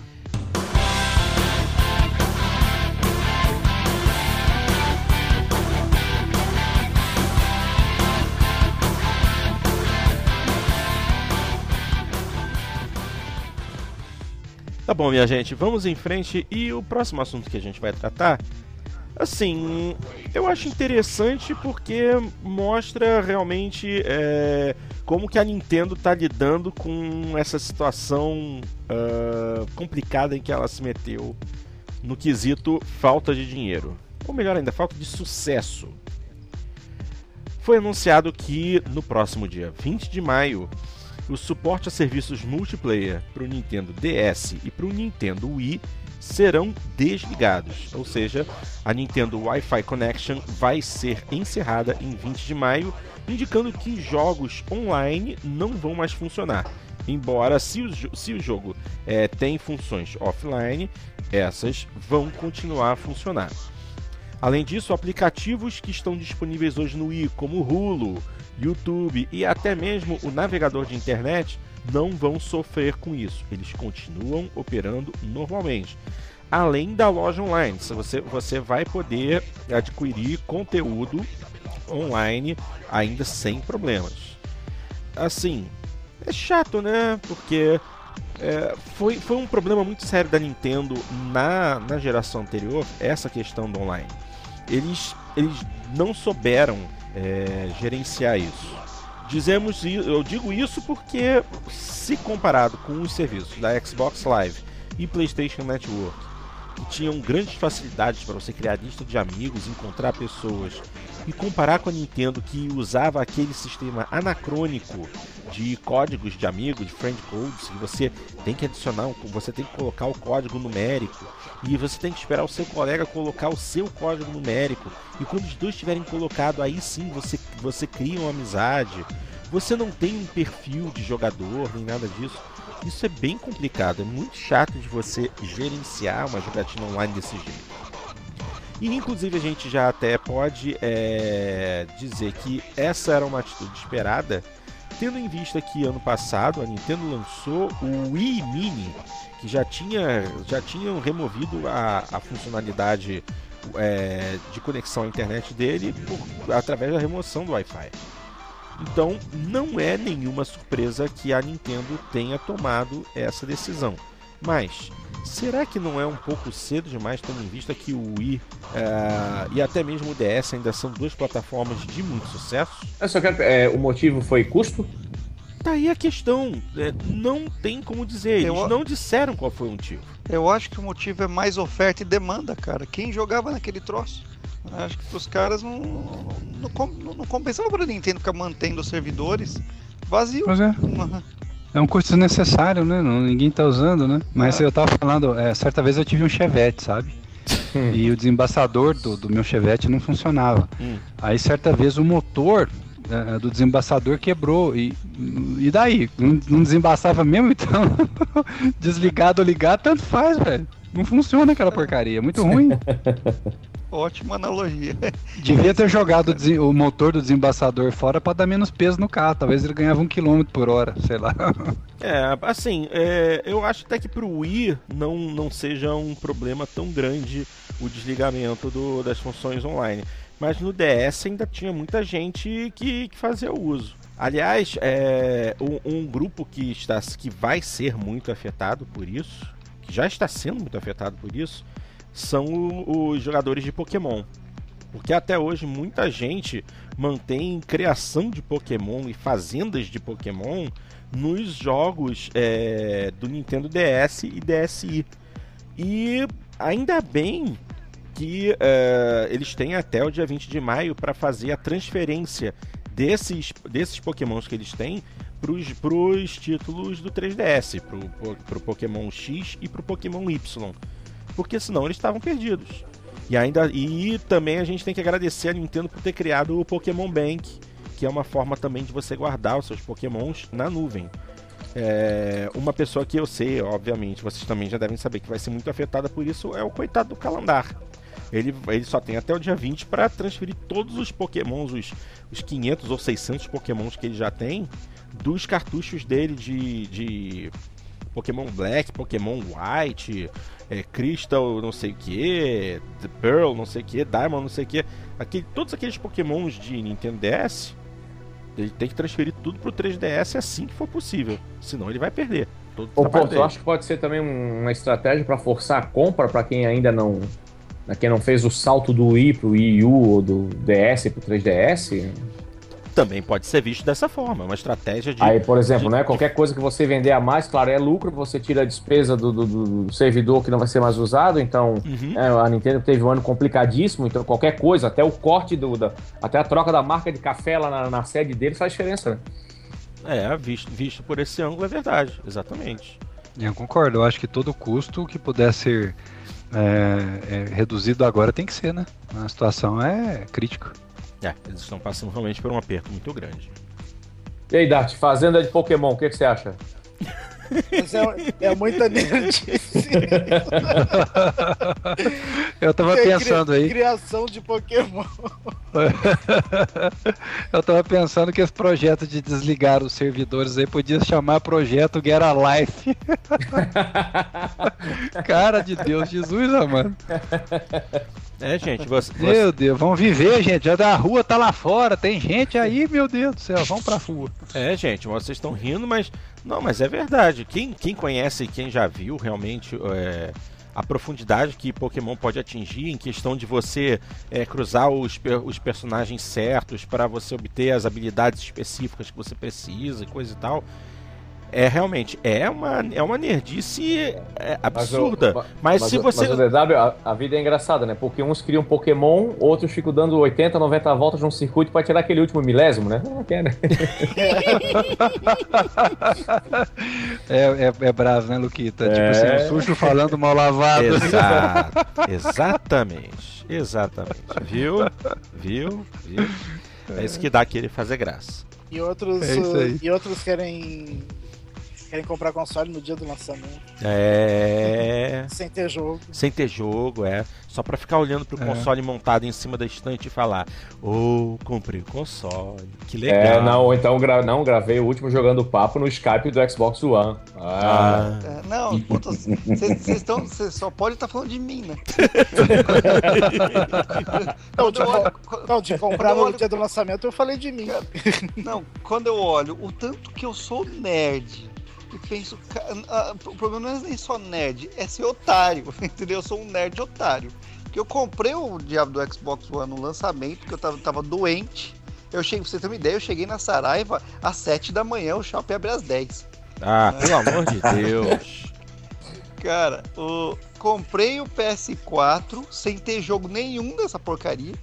Tá bom, minha gente, vamos em frente. E o próximo assunto que a gente vai tratar, assim, eu acho interessante porque mostra realmente é, como que a Nintendo tá lidando com essa situação ah, complicada em que ela se meteu no quesito falta de dinheiro. Ou melhor ainda, falta de sucesso. Foi anunciado que no próximo dia 20 de maio o suporte a serviços multiplayer para o Nintendo DS e para o Nintendo Wii serão desligados, ou seja, a Nintendo Wi-Fi Connection vai ser encerrada em 20 de maio, indicando que jogos online não vão mais funcionar. Embora, se o, se o jogo eh, tem funções offline, essas vão continuar a funcionar. Além disso, aplicativos que estão disponíveis hoje no Wii, como Hulu, YouTube e até mesmo o navegador de internet, não vão sofrer com isso. Eles continuam operando normalmente. Além da loja online, você, você vai poder adquirir conteúdo online ainda sem problemas. Assim, é chato, né? Porque é, foi, foi um problema muito sério da Nintendo na, na geração anterior, essa questão do online. Eles, eles não souberam é, gerenciar isso. Dizemos, eu digo isso porque, se comparado com os serviços da Xbox Live e PlayStation Network, que tinham grandes facilidades para você criar lista de amigos, encontrar pessoas, e comparar com a Nintendo que usava aquele sistema anacrônico de códigos de amigos, de friend codes, que você tem que adicionar, você tem que colocar o código numérico e você tem que esperar o seu colega colocar o seu código numérico. E quando os dois tiverem colocado, aí sim você, você cria uma amizade. Você não tem um perfil de jogador nem nada disso. Isso é bem complicado, é muito chato de você gerenciar uma jogatina online desse jeito. E inclusive a gente já até pode é, dizer que essa era uma atitude esperada, tendo em vista que ano passado a Nintendo lançou o Wii Mini, que já tinha já tinham removido a, a funcionalidade é, de conexão à internet dele por- através da remoção do Wi-Fi. Então não é nenhuma surpresa que a Nintendo tenha tomado essa decisão. Mas será que não é um pouco cedo demais, tendo em vista que o Wii eh, e até mesmo o DS ainda são duas plataformas de muito sucesso? Eu só quero. é, o motivo foi custo? Tá aí a questão. é, não tem como dizer. Eles Eu- não disseram qual foi o motivo. Eu acho que o motivo é mais oferta e demanda, cara. Quem jogava naquele troço? Eu Acho que os caras não, não, com- não compensava pra Nintendo ficar mantendo os servidores vazio. Pois é. Uhum. É um custo desnecessário, né? Não, ninguém tá usando, né? Mas Ah. eu tava falando, é, certa vez eu tive um Chevette, sabe? [LAUGHS] e o desembaçador do, do meu Chevette não funcionava. Hum. Aí certa vez o motor do desembaçador quebrou. E, e daí? Não, não desembaçava mesmo? Então, [LAUGHS] desligado ou ligado, tanto faz, velho. Não funciona aquela porcaria, muito ruim. [LAUGHS] Ótima analogia. Devia ter jogado o o motor do desembaçador fora pra dar menos peso no carro. Talvez ele ganhava um quilômetro por hora, sei lá. [LAUGHS] É, assim, é, eu acho até que pro Wii não, não seja um problema tão grande o desligamento do- das funções online. Mas no DS ainda tinha muita gente que, que fazia uso. Aliás, é, um, um grupo que, está, que vai ser muito afetado por isso, que já está sendo muito afetado por isso, são o- os jogadores de Pokémon. Porque até hoje muita gente mantém criação de Pokémon e fazendas de Pokémon nos jogos é, do Nintendo DS e DSi. E ainda bem que é, eles têm até o dia 20 de maio para fazer a transferência desses, desses Pokémons que eles têm para os títulos do 3DS, para o Pokémon X e para o Pokémon Y. Porque senão eles estavam perdidos. E ainda e também a gente tem que agradecer a Nintendo por ter criado o Pokémon Bank, que é uma forma também de você guardar os seus Pokémons na nuvem. É, uma pessoa que eu sei, obviamente, vocês também já devem saber que vai ser muito afetada por isso é o coitado do Calandar. Ele, ele só tem até o dia 20 para transferir todos os Pokémons, os, os 500 ou 600 Pokémons que ele já tem, dos cartuchos dele de, de Pokémon Black, Pokémon White, é, Crystal não sei o que, Pearl não sei o que, Diamond não sei o que. Aquele, todos aqueles Pokémons de Nintendo DS, ele tem que transferir tudo pro 3DS assim que for possível. Senão ele vai perder. Todo o ponto, eu acho que pode ser também uma estratégia para forçar a compra para quem ainda não. Quem não fez o salto do Wii pro Wii U ou do DS pro 3DS também pode ser visto dessa forma, uma estratégia de. Aí, por exemplo, de... né? Qualquer coisa que você vender a mais, claro, é lucro, você tira a despesa do, do, do servidor que não vai ser mais usado. Então, uhum. é, a Nintendo teve um ano complicadíssimo, então qualquer coisa, até o corte do. Da, até a troca da marca de café lá na, na sede dele faz diferença, né? É, visto, visto por esse ângulo é verdade, exatamente. Eu concordo, eu acho que todo custo que puder ser é, é, reduzido agora tem que ser, né? A situação é crítica. É, eles estão passando realmente por um aperto muito grande. E aí, Dart, fazenda de Pokémon, o que, que você acha? [LAUGHS] É, é muita nerdice. Eu tava pensando aí. Criação de Pokémon. [LAUGHS] Eu tava pensando que esse projeto de desligar os servidores aí podia chamar projeto Get a Life. [LAUGHS] Cara de Deus, Jesus, mano. É, gente, você, Meu Deus, vamos viver, gente. Já da rua tá lá fora, tem gente aí, meu Deus do céu, vamos pra rua. É, gente, vocês estão rindo, mas. Não, mas é verdade. Quem, quem conhece, quem já viu realmente. É a profundidade que Pokémon pode atingir em questão de você é, cruzar os, os personagens certos para você obter as habilidades específicas que você precisa e coisa e tal é realmente é uma, é uma nerdice é, absurda. Mas, mas, mas, se você. Mas o DW, a, a, vida é engraçada, né? Porque uns criam Pokémon, outros ficam dando 80, 90 voltas num circuito para tirar aquele último milésimo, né? Não quer, né? [LAUGHS] é, é, é bravo, né, Luquita? É... Tipo assim, um sujo falando mal lavado. Exato. [LAUGHS] Exatamente. Exatamente. Viu? Viu? Viu? É isso que dá querer fazer graça. E outros, é e outros querem querem comprar console no dia do lançamento. É. [LAUGHS] Sem ter jogo. Sem ter jogo, é. Só pra ficar olhando pro é. console montado em cima da estante e falar: Ô, oh, comprei o console. Que legal. É, não, então gra não, gravei o último jogando papo no Skype do Xbox One. Ah. É, não, vocês só podem estar tá falando de mim, né? [LAUGHS] não, de, olho, não, de comprar no olho... dia do lançamento eu falei de mim. Não, quando eu olho o tanto que eu sou nerd e penso, o problema não é nem só nerd, é ser otário, [LAUGHS] entendeu? Eu sou um nerd otário. Porque eu comprei o diabo do Xbox One no lançamento, porque eu tava, tava doente. Eu cheguei, pra você ter uma ideia, eu cheguei na Saraiva às 7 da manhã, o shopping abre às 10. Ah, pelo amor de [LAUGHS] Deus. Cara, o, comprei o PS4 sem ter jogo nenhum dessa porcaria,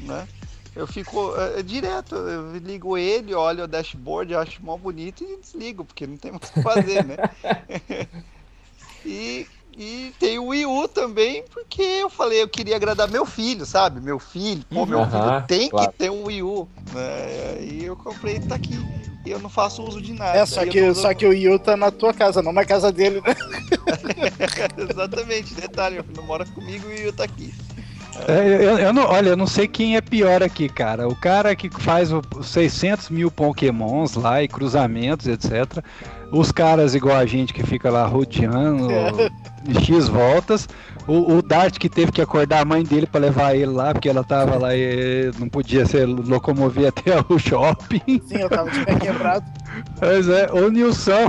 né? Eu fico é, é, direto, eu ligo ele, olho o dashboard, acho mó bonito e desligo, porque não tem mais o que fazer, né? [LAUGHS] e, e tem o Wii U também, porque eu falei, eu queria agradar meu filho, sabe? Meu filho, pô, meu uhum, filho tem claro. que ter um Wii U. Né? E eu comprei, tá aqui. E eu não faço uso de nada. É, só que, só que o Wii U tá na tua casa, não na casa dele, né? [LAUGHS] Exatamente, detalhe, não mora comigo e o Wii U tá aqui. É, eu, eu, não, olha, eu não sei quem é pior aqui, cara. O cara que faz os 600 mil Pokémons lá e cruzamentos, etc. Os caras igual a gente que fica lá rodeando [LAUGHS] X voltas. O, o Dart que teve que acordar a mãe dele pra levar ele lá, porque ela tava lá e não podia se locomover [LAUGHS] até o shopping. Sim, eu tava de pé quebrado. Pois é, o Nilson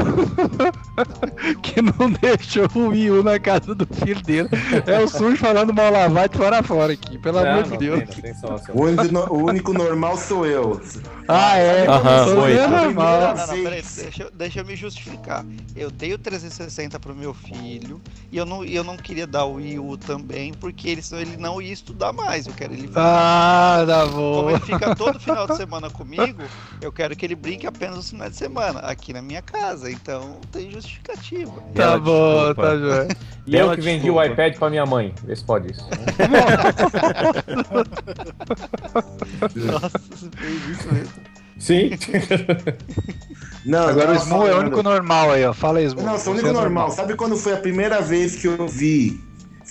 [LAUGHS] que não deixou o Wii U na casa do filho dele. É o Sujo falando mal lavado fora fora aqui, pelo Não, amor de Deus. tem, O único, no- o único normal sou eu. Ah, é? Aham, Sou foi. eu A normal. Não, não, peraí, deixa, eu- deixa eu me justificar. Eu dei o 360 pro meu filho e eu não, e eu não queria dar o Wii Também, porque ele, senão ele não ia estudar mais. Eu quero ele Ah, tá Como bom. ele fica todo final de semana comigo, eu quero que ele brinque apenas nos finais de semana, aqui na minha casa. Então tem justificativa. Tá Bela bom, desculpa. tá joia. [LAUGHS] E eu que vendi desculpa. o iPad pra minha mãe. Vê se pode isso. Nossa, você fez isso mesmo. Sim. Não, Agora o Smoo é o único normal aí, ó. Fala aí, Smoo. Não, sou o único é normal. Sabe quando foi a primeira vez que eu vi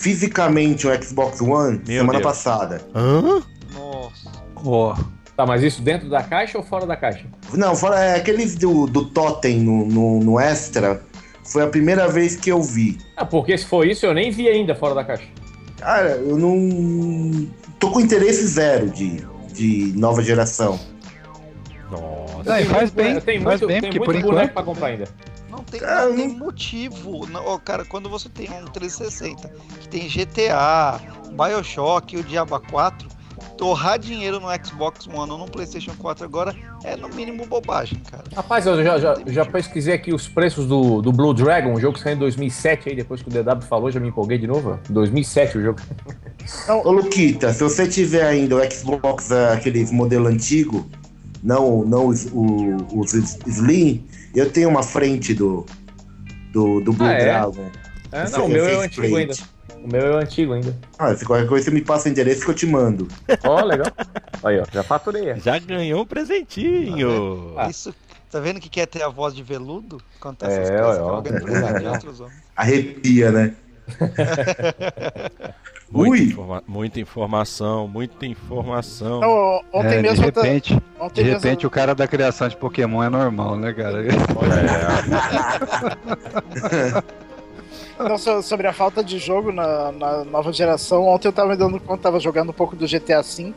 fisicamente o Xbox One? Meu semana Deus. passada. Hã? Nossa. Ó, Tá, mas isso dentro da caixa ou fora da caixa? Não, fala, é, aqueles do, do Totem no, no, no Extra. Foi a primeira vez que eu vi. Ah, porque se for isso, eu nem vi ainda fora da caixa. Cara, eu não. tô com interesse zero de, de nova geração. Nossa. Não, faz bem, tem faz muito, bem, tem porque muito por boneco enquanto. pra comprar ainda. Não tem, Cara, não tem não- motivo. Não, cara, quando você tem um 360 que tem GTA, Bioshock e o Diaba 4, torrar dinheiro no Xbox One ou no PlayStation 4 agora é no mínimo bobagem, cara. Rapaz, eu já, já, já pesquisei aqui os preços do, do Blue Dragon, um jogo que saiu em 2007, aí depois que o DW falou, já me empolguei de novo. 2007 o jogo. [LAUGHS] Ô Luquita, se você tiver ainda o Xbox, é, aquele modelo antigo, não, não os, o, os Slim, eu tenho uma frente do, do, do Blue Ah, é? Dragon. É, Esse não, o meu é antigo ainda. plate. O meu é antigo ainda. Ah, se qualquer coisa você me passa o endereço que eu te mando. Ó, legal. Aí, ó, já faturei. Já ganhou um presentinho. Ah. Isso, tá vendo que quer ter a voz de veludo? Acontece É, essas coisas, ó, ó. Arrepia, né? [LAUGHS] Muita, Ui. informa- muita informação, muita informação. Não, ontem É, de mesmo. ta- repente, de mesmo- repente o cara da criação de Pokémon é normal, né, cara? Não, so- sobre a falta de jogo na, na nova geração, ontem eu tava me dando conta, tava jogando um pouco do GTA V.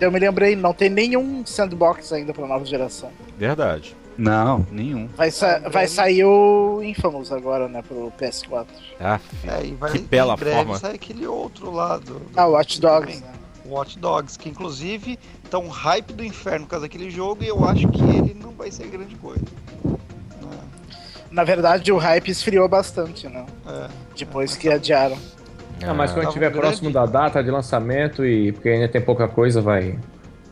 Eu me lembrei, não tem nenhum sandbox ainda pra nova geração. Verdade. Não, nenhum. Vai, sa- vai sair o Infamous agora, né, pro PS4. Ah, É, e vai, Que bela em breve forma. sai aquele outro lado. Ah, Watch Dogs. né? Watch Dogs, que inclusive tá um hype do inferno por causa daquele jogo e eu acho que ele não vai ser grande coisa. Né? Na verdade, o hype esfriou bastante, né? É. Depois que adiaram. Ah, mas quando estiver próximo da data de lançamento e porque ainda tem pouca coisa, vai.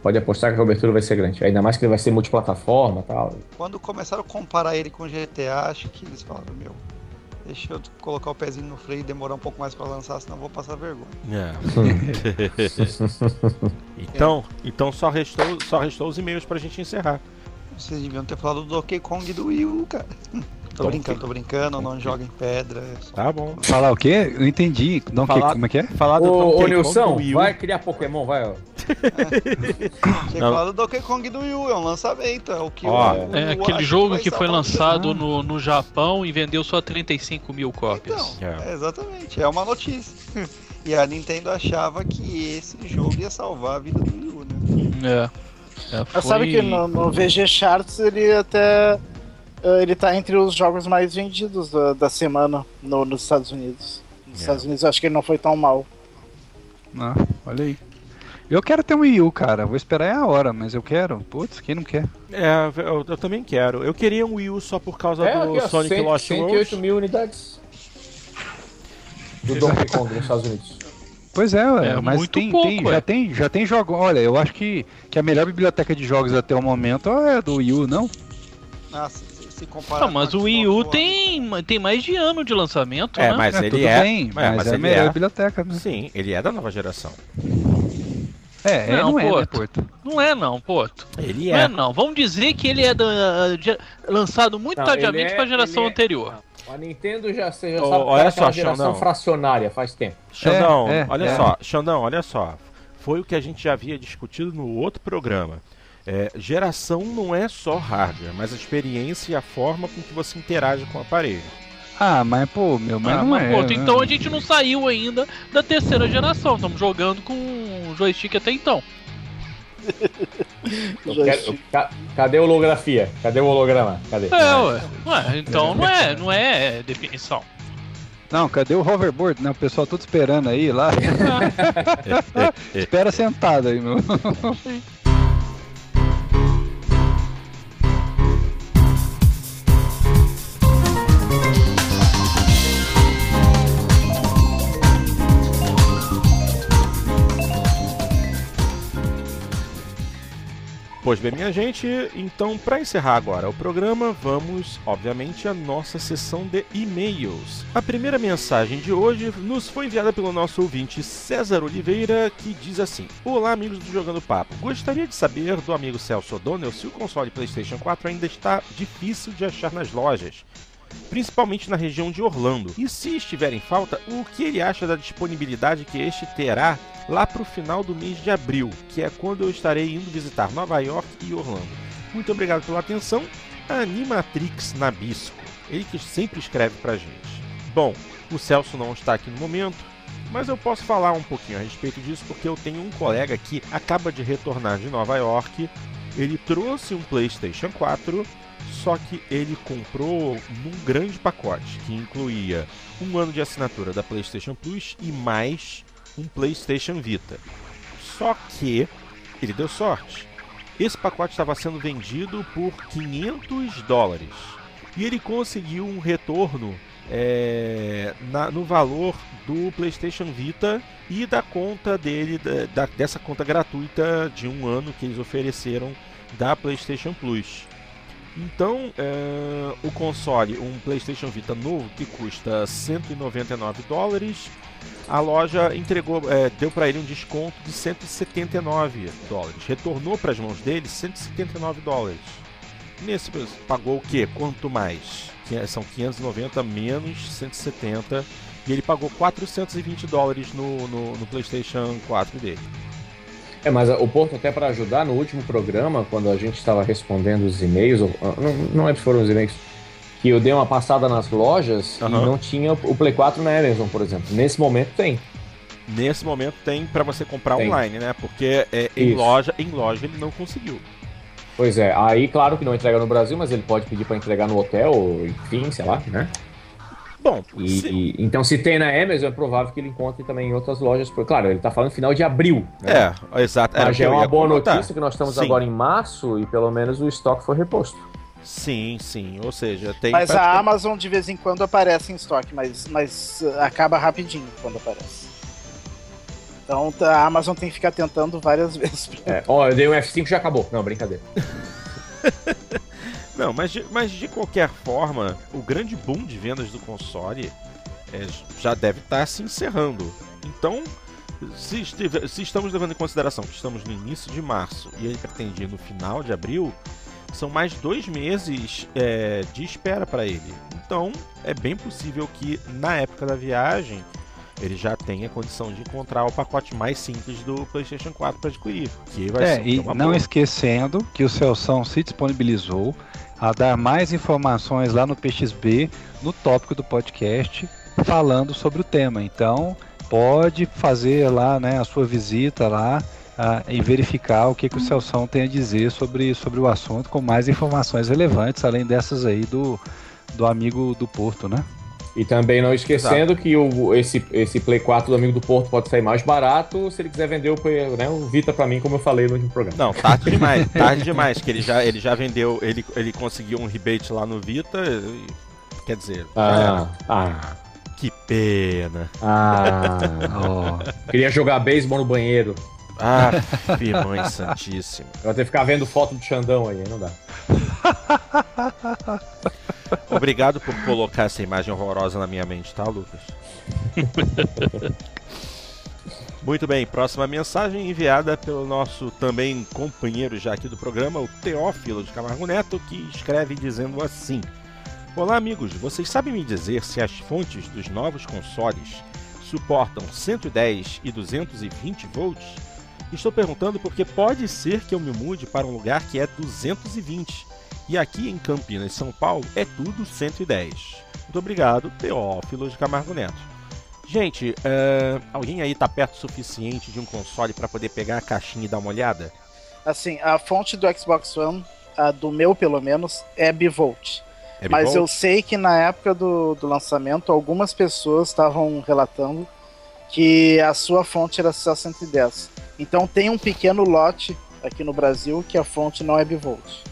Pode apostar que a cobertura vai ser grande. Ainda mais que ele vai ser multiplataforma e tal. Quando começaram a comparar ele com GTA, acho que eles falaram, meu, deixa eu colocar o pezinho no freio e demorar um pouco mais pra lançar, senão eu vou passar vergonha. É. [LAUGHS] então, então só restou, só restou os e-mails pra gente encerrar. Vocês deviam ter falado do Donkey Kong do Wii U, cara. Tô Donkey- brincando, tô brincando, não joga em pedra. é só- Tá bom. Falar o quê? Eu entendi. Não, que, Falar- como é que é? Falar do Ô, Donkey ô Kong Nilson, do Wii U. vai criar Pokémon, vai, ó. [LAUGHS] Tinha Não. falado do Donkey Kong do Wii U, é um lançamento, é o que Ó, o- o- É aquele jogo vai que foi lançado no, no Japão e vendeu só 35 mil Então, cópias. É. é, exatamente, é uma notícia. [LAUGHS] E a Nintendo achava que esse jogo ia salvar a vida do Wii U, né? É. É, foi... sabe que no, no VG Charts ele até. Eh, Ele tá entre os jogos mais vendidos da, da semana no- nos Estados Unidos. Nos É. Estados Unidos eu acho que ele não foi tão mal. Ah, olha aí. Eu quero ter um Wii U, cara. Vou esperar é a hora, mas eu quero. Putz, quem não quer? É, eu, eu também quero. Eu queria um Wii U só por causa É, do aqui, Sonic 100, Lost 108 World. mil unidades. Do Donkey Kong nos Estados Unidos. Pois é, ué, É mas muito tem, pouco, tem- ué. já tem, já tem jogo. Olha, eu acho que, que a melhor biblioteca de jogos até o momento é do Wii U, não? Ah, se, comparar Ah, mas com o Wii U tem, tem mais de ano de lançamento, É, né? mas É, ele tudo é. bem, é, mas, é a ele melhor é. biblioteca, né? Sim, ele é da nova geração. É, é, Não, não, é, pô, né, Porto? Não é não, pô. Ele Não é é. não. Vamos dizer que ele é da, de- lançado muito Não, tardiamente é- para a geração é- anterior. A Nintendo já, já Ô, sabe que olha tá só, geração Xandão. fracionária faz tempo. Xandão, É, é, olha é. só, Xandão, olha só. Foi o que a gente já havia discutido no outro programa. É, geração não é só hardware, mas a experiência e a forma com que você interage com o aparelho. Ah, mas pô, meu, mas Ah, não mas, é. pô, né? então a gente não saiu ainda da terceira geração. Estamos jogando com joystick até então. [LAUGHS] Eu quero- eu- ca- cadê a holografia? Cadê o holograma? Cadê? É, ué. Ué, então não é, não é definição. Não, cadê o hoverboard? Né? O pessoal todo esperando aí lá. [LAUGHS] [LAUGHS] Espera sentado aí, meu. Pois bem, minha gente, então para encerrar agora o programa, vamos, obviamente, à nossa sessão de e-mails. A primeira mensagem de hoje nos foi enviada pelo nosso ouvinte César Oliveira, que diz assim: Olá, amigos do Jogando Papo. Gostaria de saber do amigo Celso O'Donnell se o console PlayStation 4 ainda está difícil de achar nas lojas. Principalmente na região de Orlando. E se estiver em falta, o que ele acha da disponibilidade que este terá lá para o final do mês de abril, que é quando eu estarei indo visitar Nova York e Orlando. Muito obrigado pela atenção. Animatrix Nabisco, ele que sempre escreve pra gente. Bom, o Celso não está aqui no momento, mas eu posso falar um pouquinho a respeito disso porque eu tenho um colega que acaba de retornar de Nova York. Ele trouxe um PlayStation 4, só que ele comprou num grande pacote que incluía um ano de assinatura da PlayStation Plus e mais um PlayStation Vita. Só que ele deu sorte. Esse pacote estava sendo vendido por 500 dólares e ele conseguiu um retorno é, na- no valor do PlayStation Vita e da conta dele, da- da- dessa conta gratuita de um ano que eles ofereceram da PlayStation Plus. Então, é, o console, um PlayStation Vita novo que custa 199 dólares, a loja entregou, é, deu para ele um desconto de 179 dólares. Retornou para as mãos dele 179 dólares. Nesse pagou o quê? Quanto mais? Que São 590 menos 170 e ele pagou 420 dólares no, no, no PlayStation 4 dele. É, mas o Porto, até para ajudar, no último programa, quando a gente estava respondendo os e-mails, ou- ah, não, não se foram os e-mails, que eu dei uma passada nas lojas Aham. e não tinha o Play 4 na Amazon, por exemplo. Nesse momento tem. Nesse momento tem para você comprar Tem. online, né? Porque é, em Isso. loja, em loja ele não conseguiu. Pois é, aí claro que não entrega no Brasil, mas ele pode pedir para entregar no hotel, ou enfim, sei lá, né? Bom, E, se- e- então se tem na Amazon, é provável que ele encontre também em outras lojas. Porque, claro, ele tá falando final de abril. Né? é, exato. o Mas já é uma boa comentar. notícia que nós estamos Sim. agora em março e pelo menos o estoque foi reposto. Sim, sim. Ou seja, tem. Mas a praticamente- Amazon de vez em quando aparece em estoque, mas, mas uh, acaba rapidinho quando aparece. Então tá, a Amazon tem que ficar tentando várias [LAUGHS] vezes. É, ó, eu dei um F5 e já acabou. Não, brincadeira. [LAUGHS] Não, mas de, mas de qualquer forma, o grande boom de vendas do console é, já deve estar se encerrando. Então, se, se estamos levando em consideração que estamos no início de março e ele pretende no final de abril, são mais dois meses é, de espera para ele. Então, é bem possível que na época da viagem ele já tenha condição de encontrar o pacote mais simples do PlayStation 4 para adquirir. Que vai É, ser e não boa. esquecendo que o Celção se disponibilizou a dar mais informações lá no PXB, no tópico do podcast, falando sobre o tema. Então, pode fazer lá né, a sua visita lá ah, e verificar o que, que o Celção tem a dizer sobre, sobre o assunto, com mais informações relevantes, além dessas aí do, do amigo do Porto, né? E também não esquecendo que o, esse, esse Play 4 do amigo do Porto pode sair mais barato se ele quiser vender o, né, o Vita pra mim, como eu falei no último programa. Não, tarde demais, [LAUGHS] tarde demais, que ele já, ele já vendeu, ele, ele conseguiu um rebate lá no Vita, e- quer dizer, Ah, ah, que pena. ah. Ó, [LAUGHS] Queria jogar beisebol no banheiro. Ah, [LAUGHS] mãe santíssima. Eu vou ter que ficar vendo foto do Xandão aí, não dá. Obrigado por colocar essa imagem horrorosa na minha mente, tá, Lucas? [LAUGHS] Muito bem, próxima mensagem enviada pelo nosso também companheiro já aqui do programa, o Teófilo de Camargo Neto, que escreve dizendo assim: Olá, amigos, vocês sabem me dizer se as fontes dos novos consoles suportam 110 e 220 volts? Estou perguntando porque pode ser que eu me mude para um lugar que é 220 e aqui em Campinas, São Paulo, é tudo 110. Muito obrigado, Teófilo de Camargo Neto. Gente, é, alguém aí tá perto o suficiente de um console para poder pegar a caixinha e dar uma olhada? Assim, a fonte do Xbox One, a do meu pelo menos, é bivolt. É Mas bivolt? eu sei que na época do, do lançamento, algumas pessoas estavam relatando que a sua fonte era só 110. Então tem um pequeno lote aqui no Brasil que a fonte não é bivolt.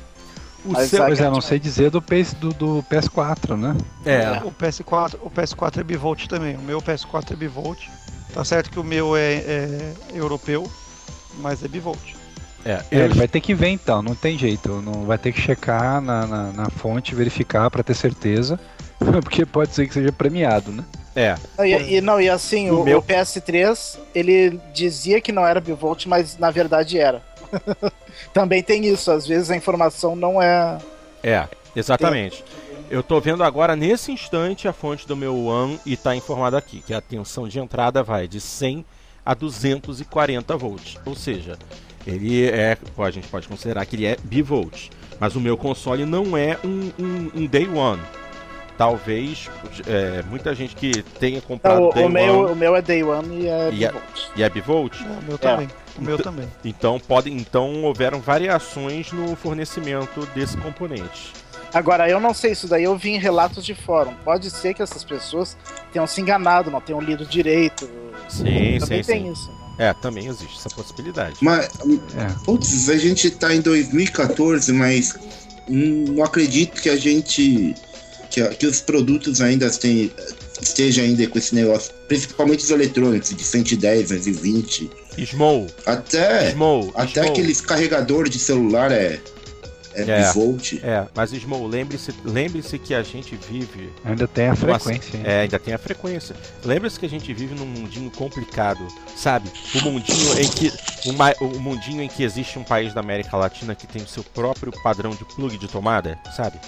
O mas seu, Pois é, não sei dizer do, PS, do, do PS4, né? é, O PS4, o PS4 é bivolt também. O meu PS4 é bivolt. Tá certo que o meu é, é europeu, mas é bivolt. é, É, ele eu- vai ter que ver então, não tem jeito. Não vai ter que checar na, na, na fonte, verificar pra ter certeza. [LAUGHS] Porque pode ser que seja premiado, né? é, Não, e, e não, e assim, O o, meu- o PS3, ele dizia que não era bivolt, mas na verdade era. [LAUGHS] Também tem isso, às vezes a informação não é. É, exatamente. Eu tô vendo agora nesse instante a fonte do meu One e tá informado aqui que a tensão de entrada vai de 100 a 240 volts. Ou seja, ele é, a gente pode considerar que ele é bivolt. Mas o meu console não é um, um- um Day One. Talvez é, muita gente que tenha comprado Não, o, Day o meu, One o meu é Day One e é E é- bivolt. e é bivolt, É, o meu também. O meu também. então podem, então houveram variações no fornecimento desse componente. Agora, eu não sei, isso daí eu vi em relatos de fórum. Pode ser que essas pessoas tenham se enganado, não tenham lido direito. Sim, Também sim, tem sim. isso. né? É, também existe essa possibilidade. Mas, É. putz, a gente tá em 2014, mas hum, não acredito que a gente. Que, que os produtos ainda tem, estejam ainda com esse negócio, principalmente os eletrônicos, de 110, 120. Small, Até, Small, até Small. aqueles carregadores de celular é, é, É. bivolt. É, mas Small, lembre-se lembre que a gente vive. Ainda tem a frequência. hein? É, ainda tem a frequência. Lembre-se que a gente vive num mundinho complicado, sabe? O mundinho em que. O, ma- o mundinho em que existe um país da América Latina que tem o seu próprio padrão de plug de tomada, sabe?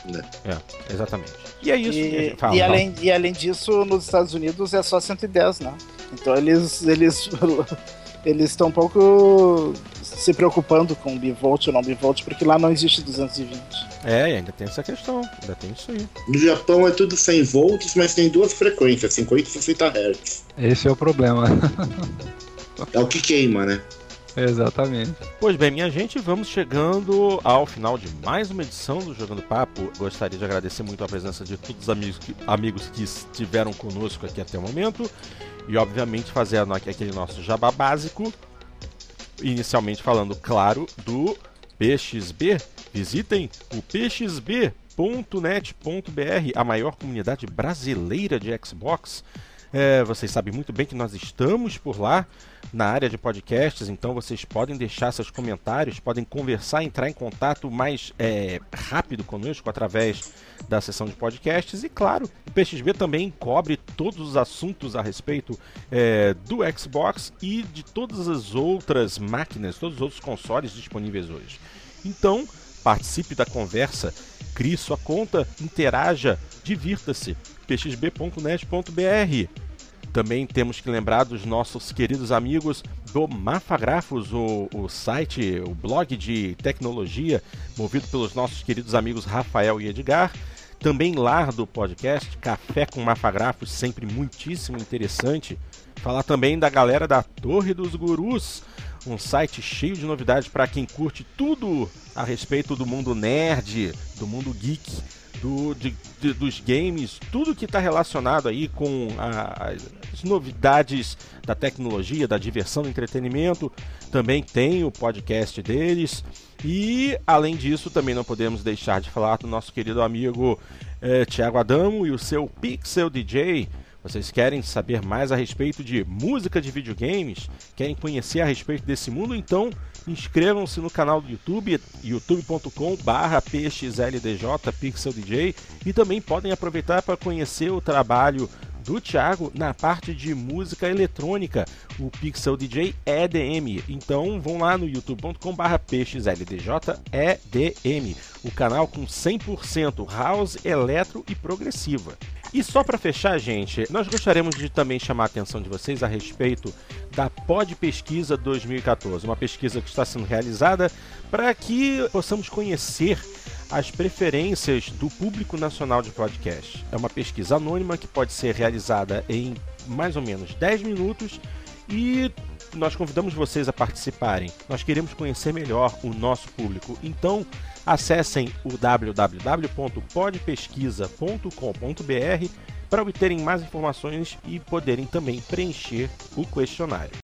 É, exatamente. E é isso. que a E, gente- fala, e fala. além, e além disso, nos Estados Unidos é só 110, né? Então eles eles [LAUGHS] eles estão um pouco se preocupando com bivolt ou não bivolt, porque lá não existe 220. É, e ainda tem essa questão. Ainda tem isso aí. No Japão é tudo 100 volts, mas tem duas frequências, 50 e 60 Hz. Esse é o problema. É o que queima, né? Exatamente. Pois bem, minha gente, vamos chegando ao final de mais uma edição do Jogando Papo. Gostaria de agradecer muito a presença de todos os amigos que, amigos que estiveram conosco aqui até o momento. E, obviamente, fazer aquele nosso jabá básico. Inicialmente falando, claro, do PXB. Visitem o pxb.net.br, a maior comunidade brasileira de Xbox. É, vocês sabem muito bem que nós estamos por lá na área de podcasts, então vocês podem deixar seus comentários, podem conversar, entrar em contato mais é, rápido conosco através da seção de podcasts. E claro, o PXB também cobre todos os assuntos a respeito é, do Xbox e de todas as outras máquinas, todos os outros consoles disponíveis hoje. Então, participe da conversa, crie sua conta, interaja, divirta-se. pxb.net.br também temos que lembrar dos nossos queridos amigos do Mafagrafos, o, o site, o blog de tecnologia, movido pelos nossos queridos amigos Rafael e Edgar. Também lar do podcast, Café com Mafagrafos, sempre muitíssimo interessante. Falar também da galera da Torre dos Gurus, um site cheio de novidades para quem curte tudo a respeito do mundo nerd, do mundo geek, do, de- de- dos games, tudo que está relacionado aí com a- as novidades da tecnologia, da diversão, do entretenimento. Também tem o podcast deles. E, além disso, também não podemos deixar de falar do nosso querido amigo eh, Thiago Adamo e o seu Pixel DJ. Vocês querem saber mais a respeito de música de videogames? Querem conhecer a respeito desse mundo? Então inscrevam-se no canal do YouTube, youtube.com/barra pxldj Pixel DJ e também podem aproveitar para conhecer o trabalho do Thiago na parte de música eletrônica, o Pixel DJ EDM. Então vão lá no youtube.com/barra pxldj-edm, o canal com 100% house, eletro e progressiva. E só para fechar, gente, nós gostaríamos de também chamar a atenção de vocês a respeito da Pod Pesquisa 2014, uma pesquisa que está sendo realizada para que possamos conhecer as preferências do público nacional de podcast. É uma pesquisa anônima que pode ser realizada em mais ou menos 10 minutos e nós convidamos vocês a participarem. Nós queremos conhecer melhor o nosso público. Então, acessem o www.podpesquisa.com.br para obterem mais informações e poderem também preencher o questionário.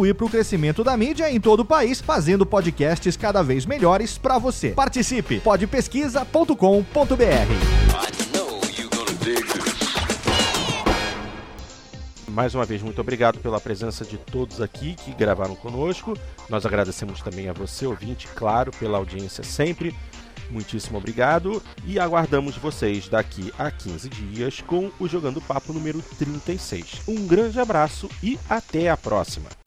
para o crescimento da mídia em todo o país, fazendo podcasts cada vez melhores para você. Participe! podpesquisa.com.br Mais uma vez, muito obrigado pela presença de todos aqui que gravaram conosco. Nós agradecemos também a você, ouvinte, claro, pela audiência sempre. Muitíssimo obrigado e aguardamos vocês daqui a 15 dias com o Jogando Papo número 36. Um grande abraço e até a próxima!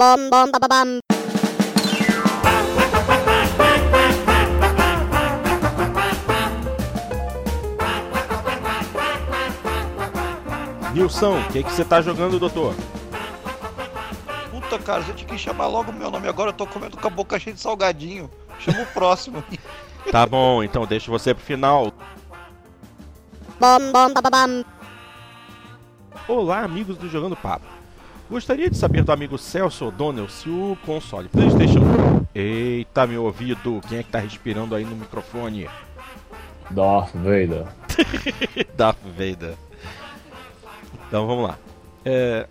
Bom bom ba ba bam Nilson, o que você tá jogando, doutor? Puta, cara, você tinha que chamar logo o meu nome. Agora eu tô comendo com a boca cheia de salgadinho. Chama o próximo. [LAUGHS] Tá bom, então deixo você pro final. bom bom ba ba bam Olá, amigos do Jogando Papo. Gostaria de saber do amigo Celso O'Donnell se o console PlayStation. Eita, meu ouvido, quem é que tá respirando aí no microfone? Darth Vader. [LAUGHS] Darth Vader. Então vamos lá. É,